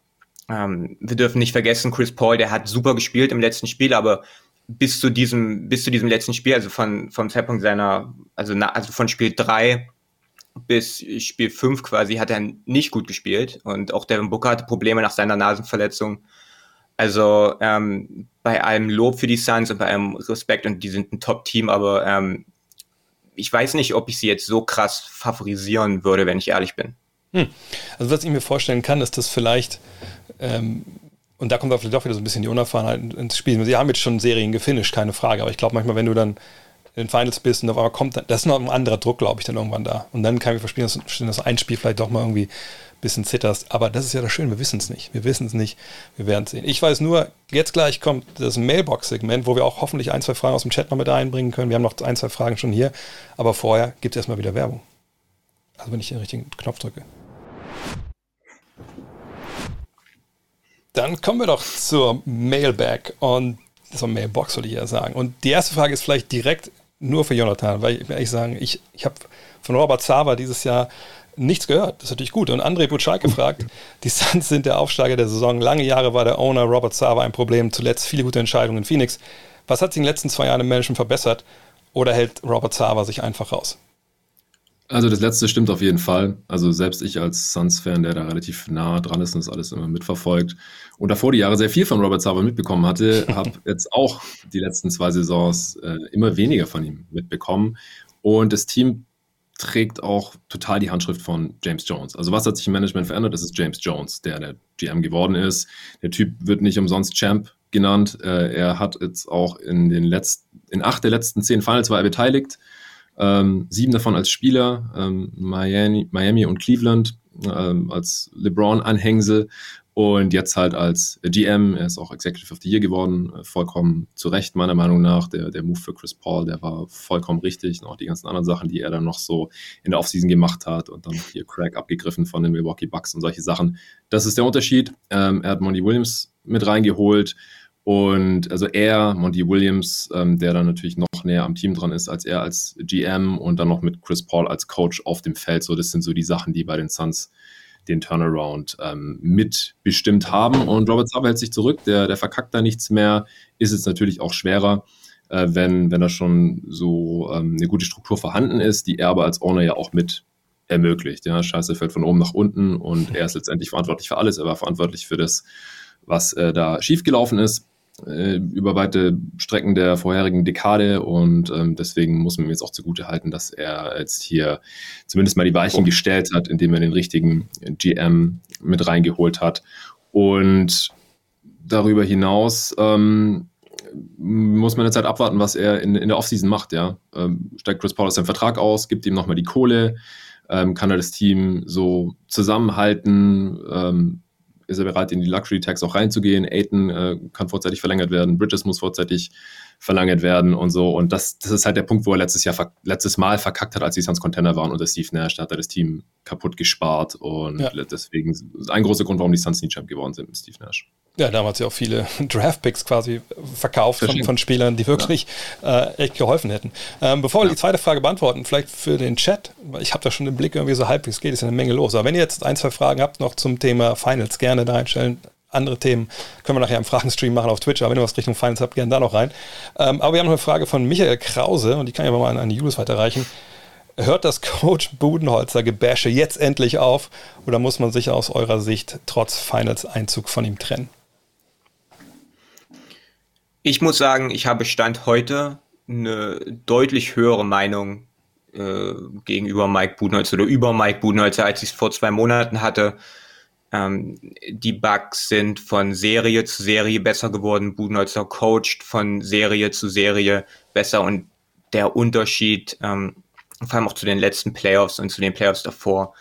ähm, wir dürfen nicht vergessen, Chris Paul, der hat super gespielt im letzten Spiel, aber bis zu diesem, bis zu diesem letzten Spiel, also von, vom Zeitpunkt seiner, also, na, also von Spiel 3 bis Spiel 5 quasi, hat er nicht gut gespielt. Und auch Devin Booker hatte Probleme nach seiner Nasenverletzung. Also ähm, bei allem Lob für die Suns und bei allem Respekt und die sind ein Top-Team, aber ähm, ich weiß nicht, ob ich sie jetzt so krass favorisieren würde, wenn ich ehrlich bin. Hm. Also was ich mir vorstellen kann, ist, dass vielleicht ähm, und da kommt auch vielleicht auch wieder so ein bisschen die Unerfahrenheit ins Spiel. Sie haben jetzt schon Serien gefinisht, keine Frage. Aber ich glaube manchmal, wenn du dann in den Finals bist und auf einmal kommt, das ist noch ein anderer Druck, glaube ich, dann irgendwann da. Und dann kann ich verstehen, dass, dass ein Spiel vielleicht doch mal irgendwie ein bisschen zitterst. Aber das ist ja das Schöne, wir wissen es nicht. Wir wissen es nicht, wir werden es sehen. Ich weiß nur, jetzt gleich kommt das Mailbox-Segment, wo wir auch hoffentlich ein, zwei Fragen aus dem Chat mal mit einbringen können. Wir haben noch ein, zwei Fragen schon hier. Aber vorher gibt es erstmal wieder Werbung. Also wenn ich den richtigen Knopf drücke. Dann kommen wir doch zur Mailbag und zur Mailbox, würde ich ja sagen. Und die erste Frage ist vielleicht direkt nur für Jonathan, weil ich ehrlich sagen, ich, ich habe von Robert Zava dieses Jahr nichts gehört. Das ist natürlich gut. Und André Butschak gefragt, (laughs) die Suns sind der Aufsteiger der Saison. Lange Jahre war der Owner Robert Zava ein Problem. Zuletzt viele gute Entscheidungen in Phoenix. Was hat sich in den letzten zwei Jahren im Management verbessert? Oder hält Robert Zava sich einfach raus? Also das letzte stimmt auf jeden Fall. Also selbst ich als Suns-Fan, der da relativ nah dran ist und das alles immer mitverfolgt und davor die Jahre sehr viel von Robert Sauber mitbekommen hatte, (laughs) habe jetzt auch die letzten zwei Saisons äh, immer weniger von ihm mitbekommen. Und das Team trägt auch total die Handschrift von James Jones. Also was hat sich im Management verändert? Das ist James Jones, der der GM geworden ist. Der Typ wird nicht umsonst Champ genannt. Äh, er hat jetzt auch in den letzten, in acht der letzten zehn Finals war er beteiligt ähm, sieben davon als Spieler, ähm, Miami, Miami und Cleveland ähm, als LeBron-Anhängsel Und jetzt halt als GM, er ist auch Executive of the Year geworden, äh, vollkommen zu Recht, meiner Meinung nach. Der, der Move für Chris Paul, der war vollkommen richtig. Und auch die ganzen anderen Sachen, die er dann noch so in der Offseason gemacht hat und dann hier Craig abgegriffen von den Milwaukee Bucks und solche Sachen. Das ist der Unterschied. Ähm, er hat Monty Williams mit reingeholt. Und also er, Monty Williams, ähm, der dann natürlich noch näher am Team dran ist als er als GM und dann noch mit Chris Paul als Coach auf dem Feld. So, das sind so die Sachen, die bei den Suns den Turnaround ähm, mitbestimmt haben. Und Robert Saba hält sich zurück, der, der verkackt da nichts mehr, ist es natürlich auch schwerer, äh, wenn, wenn da schon so ähm, eine gute Struktur vorhanden ist, die er aber als Owner ja auch mit ermöglicht. Ja, Scheiße fällt von oben nach unten und er ist letztendlich verantwortlich für alles. Er war verantwortlich für das, was äh, da schiefgelaufen ist äh, über weite Strecken der vorherigen Dekade und ähm, deswegen muss man ihm jetzt auch zugute halten, dass er jetzt hier zumindest mal die Weichen gestellt hat, indem er den richtigen GM mit reingeholt hat. Und darüber hinaus ähm, muss man jetzt halt abwarten, was er in, in der Offseason macht, ja. Ähm, steigt Chris Paul aus seinem Vertrag aus, gibt ihm nochmal die Kohle, ähm, kann er das Team so zusammenhalten, ähm, ist er bereit, in die Luxury Tax auch reinzugehen. Aiton äh, kann vorzeitig verlängert werden, Bridges muss vorzeitig verlängert werden und so. Und das, das ist halt der Punkt, wo er letztes Jahr, letztes Mal verkackt hat, als die Suns Contender waren unter Steve Nash. Da hat er das Team kaputt gespart und ja. deswegen ist ein großer Grund, warum die Suns nie Champ geworden sind mit Steve Nash. Ja, damals ja auch viele (laughs) Draftpicks quasi verkauft von, von, Spielern, die wirklich ja. äh, echt geholfen hätten. Ähm, bevor wir ja. die zweite Frage beantworten, vielleicht für den Chat, weil ich habe da schon den Blick irgendwie so halbwegs geht, ist ja eine Menge los. Aber wenn ihr jetzt ein, zwei Fragen habt noch zum Thema Finals, gerne da einstellen andere Themen können wir nachher im Fragenstream machen auf Twitch, aber wenn ihr was Richtung Finance habt, gerne da noch rein. Ähm, aber wir haben noch eine Frage von Michael Krause und die kann ich aber mal an, an Julius weiterreichen. Hört das Coach Budenholzer Gebäsche jetzt endlich auf oder muss man sich aus eurer Sicht trotz Finals-Einzug von ihm trennen? Ich muss sagen, ich habe Stand heute eine deutlich höhere Meinung äh, gegenüber Mike Budenholzer oder über Mike Budenholzer, als ich es vor zwei Monaten hatte. Ähm, die Bugs sind von Serie zu Serie besser geworden. Budenholzer coacht von Serie zu Serie besser und der Unterschied, ähm, vor allem auch zu den letzten Playoffs und zu den Playoffs davor,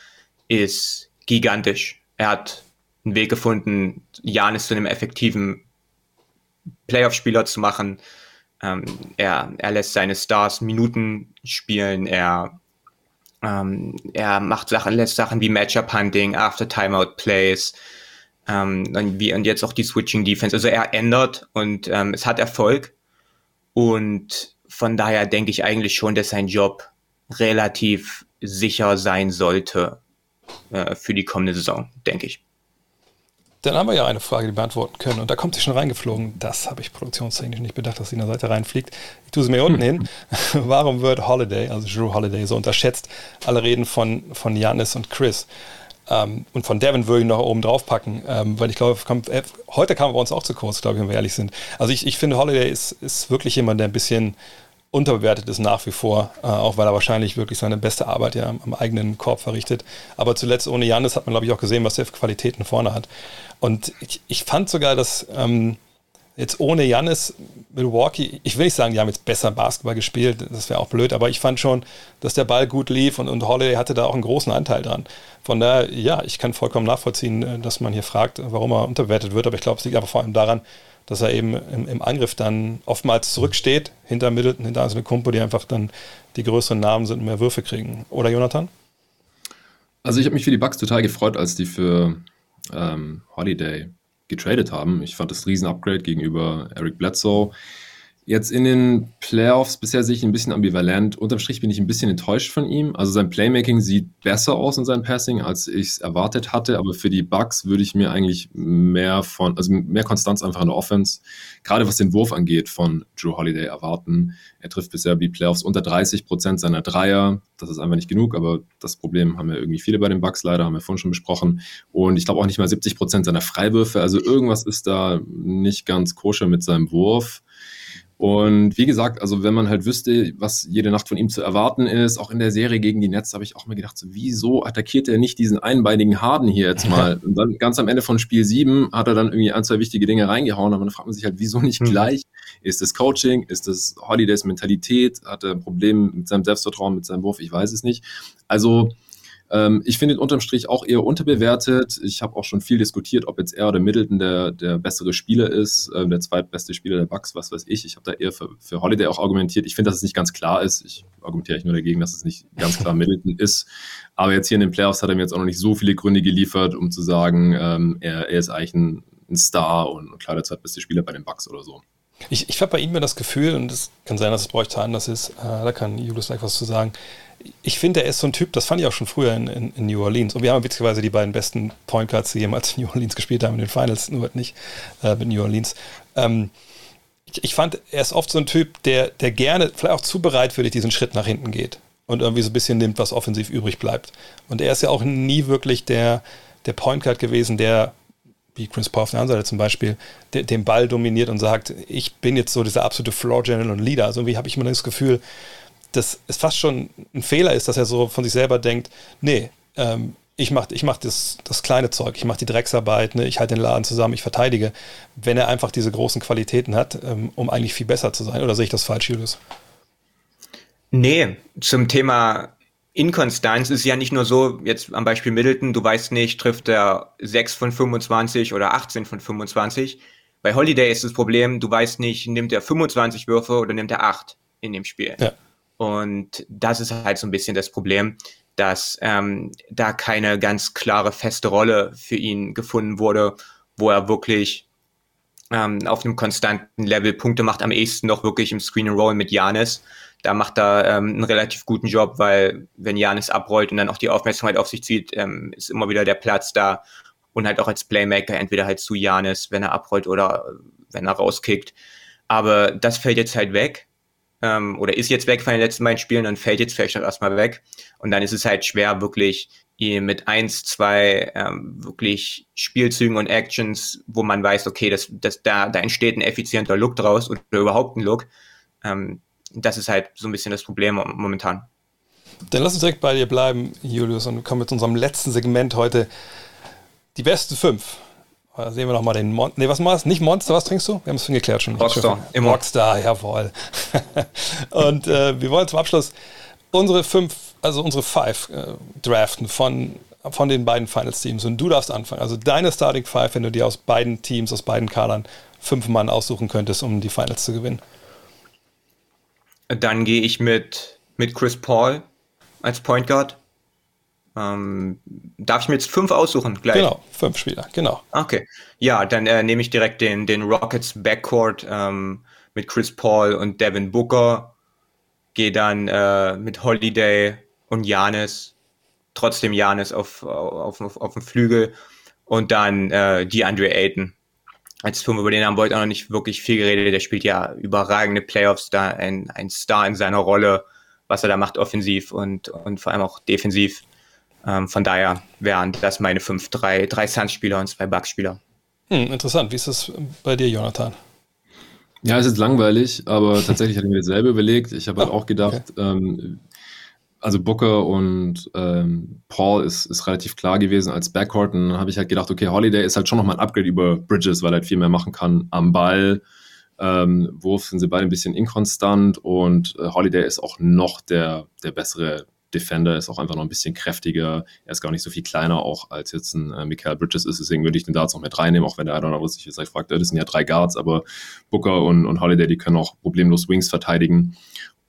ist gigantisch. Er hat einen Weg gefunden, Janis zu einem effektiven Playoff-Spieler zu machen. Ähm, er, er lässt seine Stars Minuten spielen. Er ähm, er macht Sachen, lässt Sachen wie Matchup-Hunting, After-Timeout-Plays ähm, und, wie, und jetzt auch die Switching-Defense. Also er ändert und ähm, es hat Erfolg. Und von daher denke ich eigentlich schon, dass sein Job relativ sicher sein sollte äh, für die kommende Saison, denke ich. Dann haben wir ja eine Frage, die wir beantworten können. Und da kommt sie schon reingeflogen. Das habe ich produktionstechnisch nicht bedacht, dass sie in der Seite reinfliegt. Ich tue sie mir unten hin. (laughs) Warum wird Holiday, also Drew Holiday, so unterschätzt? Alle reden von, von Janis und Chris. Ähm, und von Devin würde ich noch oben drauf packen, ähm, weil ich glaube, kommt, äh, heute kam er bei uns auch zu kurz, glaube ich, wenn wir ehrlich sind. Also ich, ich finde, Holiday ist, ist wirklich jemand, der ein bisschen unterbewertet ist nach wie vor, äh, auch weil er wahrscheinlich wirklich seine beste Arbeit ja am, eigenen Korb verrichtet. Aber zuletzt ohne Janis hat man, glaube ich, auch gesehen, was er für Qualitäten vorne hat. Und ich, ich fand sogar, dass ähm, jetzt ohne Janis Milwaukee, ich will nicht sagen, die haben jetzt besser Basketball gespielt, das wäre auch blöd, aber ich fand schon, dass der Ball gut lief und, und Holiday hatte da auch einen großen Anteil dran. Von daher, ja, ich kann vollkommen nachvollziehen, äh, dass man hier fragt, warum er unterbewertet wird, aber ich glaube, es liegt aber vor allem daran, dass er eben im, im, Angriff dann oftmals zurücksteht, hinter Middleton, hinter so eine Kumpe, die einfach dann die größeren Namen sind und mehr Würfe kriegen. Oder Jonathan? Also ich habe mich für die Bucks total gefreut, als die für ähm, Holiday getradet haben. Ich fand das ein Riesen-Upgrade gegenüber Eric Bledsoe. Jetzt in den Playoffs bisher sehe ich ein bisschen ambivalent. Unterm Strich bin ich ein bisschen enttäuscht von ihm. Also sein Playmaking sieht besser aus in seinem Passing, als ich es erwartet hatte. Aber für die Bucks würde ich mir eigentlich mehr von, also mehr Konstanz einfach in der Offense, gerade was den Wurf angeht, von Drew Holiday erwarten. Er trifft bisher die Playoffs unter 30 Prozent seiner Dreier. Das ist einfach nicht genug, aber das Problem haben ja irgendwie viele bei den Bucks leider, haben wir vorhin schon besprochen. Und ich glaube auch nicht mal 70 Prozent seiner Freiwürfe. Also irgendwas ist da nicht ganz koscher mit seinem Wurf. Und wie gesagt, also wenn man halt wüsste, was jede Nacht von ihm zu erwarten ist, auch in der Serie gegen die Nets, habe ich auch mir gedacht, so, wieso attackiert er nicht diesen einbeinigen Harden hier jetzt mal? (laughs) Und dann ganz am Ende von Spiel 7 hat er dann irgendwie ein, zwei wichtige Dinge reingehauen, aber dann fragt man sich halt, wieso nicht mhm. gleich? Ist das Coaching? Ist das Holidays Mentalität? Hat er ein Problem mit seinem Selbstvertrauen, mit seinem Wurf? Ich weiß es nicht. Also Ähm, ich finde ihn unterm Strich auch eher unterbewertet. Ich habe auch schon viel diskutiert, ob jetzt er oder Middleton der, der bessere Spieler ist, äh, der zweitbeste Spieler der Bucks, was weiß ich. Ich habe da eher für, für Holiday auch argumentiert. Ich finde, dass es nicht ganz klar ist. Ich argumentiere eigentlich nur dagegen, dass es nicht ganz klar (laughs) Middleton ist. Aber jetzt hier in den Playoffs hat er mir jetzt auch noch nicht so viele Gründe geliefert, um zu sagen, ähm, er, er ist eigentlich ein, ein Star und klar der zweitbeste Spieler bei den Bucks oder so. Ich, ich habe bei ihm mir das Gefühl, und es kann sein, dass es bei euch anders ist, äh, da kann Julius gleich was zu sagen. Ich finde, er ist so ein Typ, das fand ich auch schon früher in, in, in New Orleans. Und wir haben witzigerweise die beiden besten Point Guards, die jemals in New Orleans gespielt haben in den Finals, nur halt nicht äh, mit New Orleans. Ähm, ich, ich, fand, er ist oft so ein Typ, der, der gerne, vielleicht auch zu bereitwillig diesen Schritt nach hinten geht und irgendwie so ein bisschen nimmt, was offensiv übrig bleibt. Und er ist ja auch nie wirklich der, der Point Guard gewesen, der wie Chris Paul auf der anderen Seite zum Beispiel, de, den Ball dominiert und sagt, ich bin jetzt so dieser absolute Floor General und Leader. Also irgendwie habe ich immer das Gefühl, dass es fast schon ein Fehler ist, dass er so von sich selber denkt, nee, ähm, ich mache ich mach das, das kleine Zeug, ich mache die Drecksarbeit, ne, ich halte den Laden zusammen, ich verteidige, wenn er einfach diese großen Qualitäten hat, ähm, um eigentlich viel besser zu sein. Oder sehe ich das falsch, Julius? Nee, zum Thema Inkonstanz ist ja nicht nur so, jetzt am Beispiel Middleton, du weißt nicht, trifft er 6 von 25 oder 18 von 25. Bei Holiday ist das Problem, du weißt nicht, nimmt er 25 Würfe oder nimmt er 8 in dem Spiel. Ja. Und das ist halt so ein bisschen das Problem, dass ähm, da keine ganz klare, feste Rolle für ihn gefunden wurde, wo er wirklich ähm, auf einem konstanten Level Punkte macht, am ehesten noch wirklich im Screen and Roll mit Janis da macht er ähm, einen relativ guten Job, weil wenn Janis abrollt und dann auch die Aufmerksamkeit auf sich zieht, ähm, ist immer wieder der Platz da. Und halt auch als Playmaker entweder halt zu Janis, wenn er abrollt oder wenn er rauskickt. Aber das fällt jetzt halt weg ähm, oder ist jetzt weg von den letzten beiden Spielen und fällt jetzt vielleicht auch erstmal weg. Und dann ist es halt schwer, wirklich mit eins, zwei ähm, wirklich Spielzügen und Actions, wo man weiß, okay, das, das, da, da entsteht ein effizienter Look draus oder überhaupt ein Look. Ähm, das ist halt so ein bisschen das Problem momentan. Dann lass uns direkt bei dir bleiben, Julius, und kommen mit unserem letzten Segment heute. Die besten fünf. Da sehen wir nochmal den Monster. Nee, was machst du? Nicht Monster, was trinkst du? Wir haben es schon geklärt schon. Rockstar. Immer. Rockstar, jawohl. (laughs) und äh, wir wollen zum Abschluss unsere fünf, also unsere five äh, draften von, von den beiden Finals-Teams. Und du darfst anfangen. Also deine Starting Five, wenn du dir aus beiden Teams, aus beiden Kadern fünf Mann aussuchen könntest, um die Finals zu gewinnen. Dann gehe ich mit, mit Chris Paul als Point Guard. Ähm, darf ich mir jetzt fünf aussuchen gleich? Genau, fünf Spieler, genau. Okay. Ja, dann äh, nehme ich direkt den, den Rockets Backcourt ähm, mit Chris Paul und Devin Booker. Gehe dann äh, mit Holiday und Janis. Trotzdem Janis auf, auf, auf, auf dem Flügel. Und dann äh, DeAndre Ayton als Film, über den haben wir heute auch noch nicht wirklich viel geredet. Der spielt ja überragende Playoffs, da ein, ein Star in seiner Rolle, was er da macht, offensiv und, und vor allem auch defensiv. Ähm, von daher wären das meine fünf, drei, drei Suns-Spieler und zwei Bucks-Spieler. Hm, interessant. Wie ist das bei dir, Jonathan? Ja, es ist langweilig, aber tatsächlich hatte ich mir dasselbe überlegt. Ich habe halt oh, auch gedacht, okay. ähm, also Booker und ähm, Paul ist, ist relativ klar gewesen als Backcourt. Und dann habe ich halt gedacht, okay, Holiday ist halt schon nochmal ein Upgrade über Bridges, weil er halt viel mehr machen kann am Ball. Ähm, Wurf sind sie beide ein bisschen inkonstant und äh, Holiday ist auch noch der, der bessere Defender, ist auch einfach noch ein bisschen kräftiger. Er ist gar nicht so viel kleiner auch als jetzt ein äh, Michael Bridges ist. Deswegen würde ich den da jetzt noch mit reinnehmen, auch wenn der Adonai sich jetzt fragt, das sind ja drei Guards, aber Booker und, und Holiday, die können auch problemlos Wings verteidigen.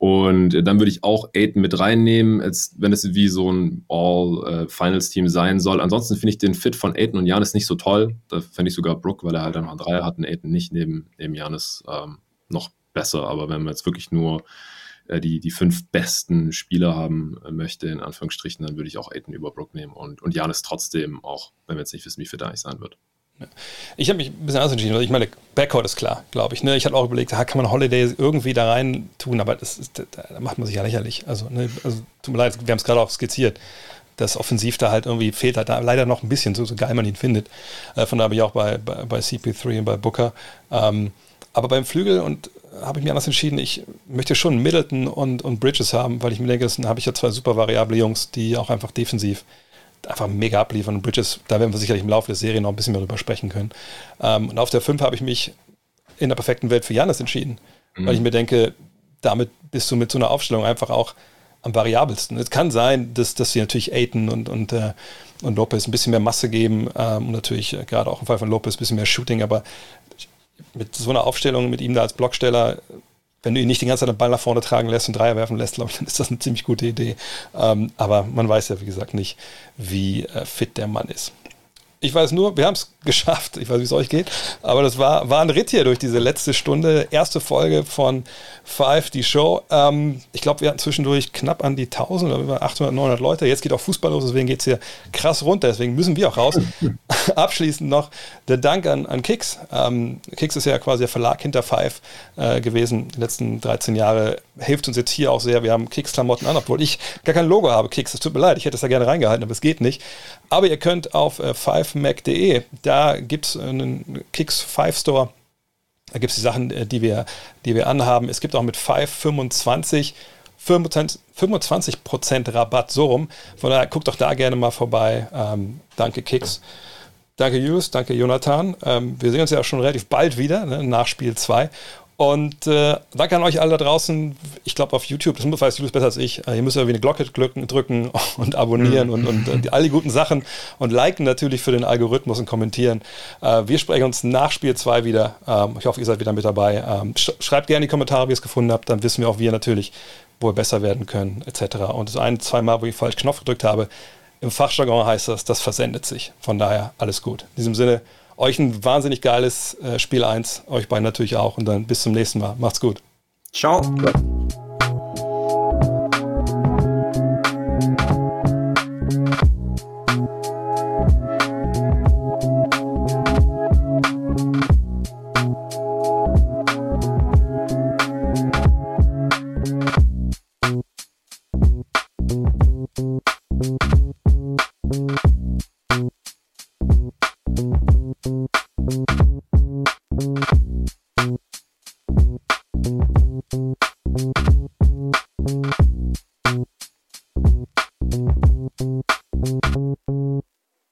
Und dann würde ich auch Aiden mit reinnehmen, als wenn es wie so ein All-Finals-Team sein soll. Ansonsten finde ich den Fit von Aiden und Janis nicht so toll. Da fände ich sogar Brooke, weil er halt einfach einen Dreier hat und Aiden nicht neben, neben Janis ähm, noch besser. Aber wenn man jetzt wirklich nur äh, die, die fünf besten Spieler haben äh, möchte, in Anführungsstrichen, dann würde ich auch Aiden über Brooke nehmen und, und Janis trotzdem auch, wenn wir jetzt nicht wissen, wie fit er eigentlich sein wird. Ich habe mich ein bisschen anders entschieden. Ich meine, Backcourt ist klar, glaube ich. Ne? Ich hatte auch überlegt, kann man Holiday irgendwie da rein tun, aber das ist, da macht man sich ja lächerlich. Also, ne? also tut mir leid, wir haben es gerade auch skizziert. Das Offensiv da halt irgendwie fehlt halt da leider noch ein bisschen, so, so geil man ihn findet. Äh, von da habe ich auch bei, bei, bei, CP3 und bei Booker. Ähm, aber beim Flügel und habe ich mir anders entschieden, ich möchte schon Middleton und, und Bridges haben, weil ich mir denke, dann habe ich ja zwei super variable Jungs, die auch einfach defensiv einfach mega abliefern. Und Bridges, da werden wir sicherlich im Laufe der Serie noch ein bisschen mehr drüber sprechen können. Ähm, und auf der 5 habe ich mich in der perfekten Welt für Janis entschieden, mhm. weil ich mir denke, damit bist du mit so einer Aufstellung einfach auch am variabelsten. Es kann sein, dass, dass sie natürlich Aiton und, und, äh, und Lopez ein bisschen mehr Masse geben ähm, und natürlich äh, gerade auch im Fall von Lopez ein bisschen mehr Shooting, aber mit so einer Aufstellung, mit ihm da als Blocksteller, wenn du ihn nicht die ganze Zeit den Ball nach vorne tragen lässt und Dreier werfen lässt, glaube ich, dann ist das eine ziemlich gute Idee. Ähm, aber man weiß ja, wie gesagt, nicht, wie äh, fit der Mann ist. Ich weiß nur, wir haben es (laughs) geschafft. Ich weiß, wie es euch geht. Aber das war, war ein Ritt hier durch diese letzte Stunde. Erste Folge von Five, die Show. Ähm, ich glaube, wir hatten zwischendurch knapp an die 1000 oder über 800, 900 Leute. Jetzt geht auch Fußball los, deswegen geht es hier krass runter. Deswegen müssen wir auch raus. (laughs) (laughs) Abschließend noch der Dank an, an Kicks. Ähm, Kicks ist ja quasi der Verlag hinter Five äh, gewesen. Die letzten 13 Jahre hilft uns jetzt hier auch sehr. Wir haben Kicks-Klamotten an, obwohl ich gar kein Logo habe. Kicks, es tut mir leid. Ich hätte es da gerne reingehalten, aber es geht nicht. Aber ihr könnt auf äh, 5mac.de, da gibt es einen Kicks 5 Store. Da gibt es die Sachen, äh, die wir, die wir anhaben. Es gibt auch mit 525 25% Rabatt so rum. Von daher guckt doch da gerne mal vorbei. Ähm, danke Kicks. Danke Julius, danke Jonathan. Ähm, wir sehen uns ja schon relativ bald wieder, ne, nach Spiel 2. Und äh, danke an euch alle da draußen. Ich glaube auf YouTube, das weiß Julius besser als ich. Äh, ihr müsst ja wie eine Glocke drücken (laughs) und abonnieren mhm. und, und, und all die guten Sachen und liken natürlich für den Algorithmus und kommentieren. Äh, wir sprechen uns nach Spiel 2 wieder. Ähm, ich hoffe, ihr seid wieder mit dabei. Ähm, sch schreibt gerne in die Kommentare, wie ihr es gefunden habt. Dann wissen wir auch wir natürlich, wo wir besser werden können, etc. Und das ein, zwei Mal, wo ich falsch Knopf gedrückt habe, im Fachjargon heißt das, das versendet sich. Von daher alles gut. In diesem Sinne, euch ein wahnsinnig geiles äh, Spiel 1, euch beiden natürlich auch und dann bis zum nächsten Mal. Macht's gut. Ciao.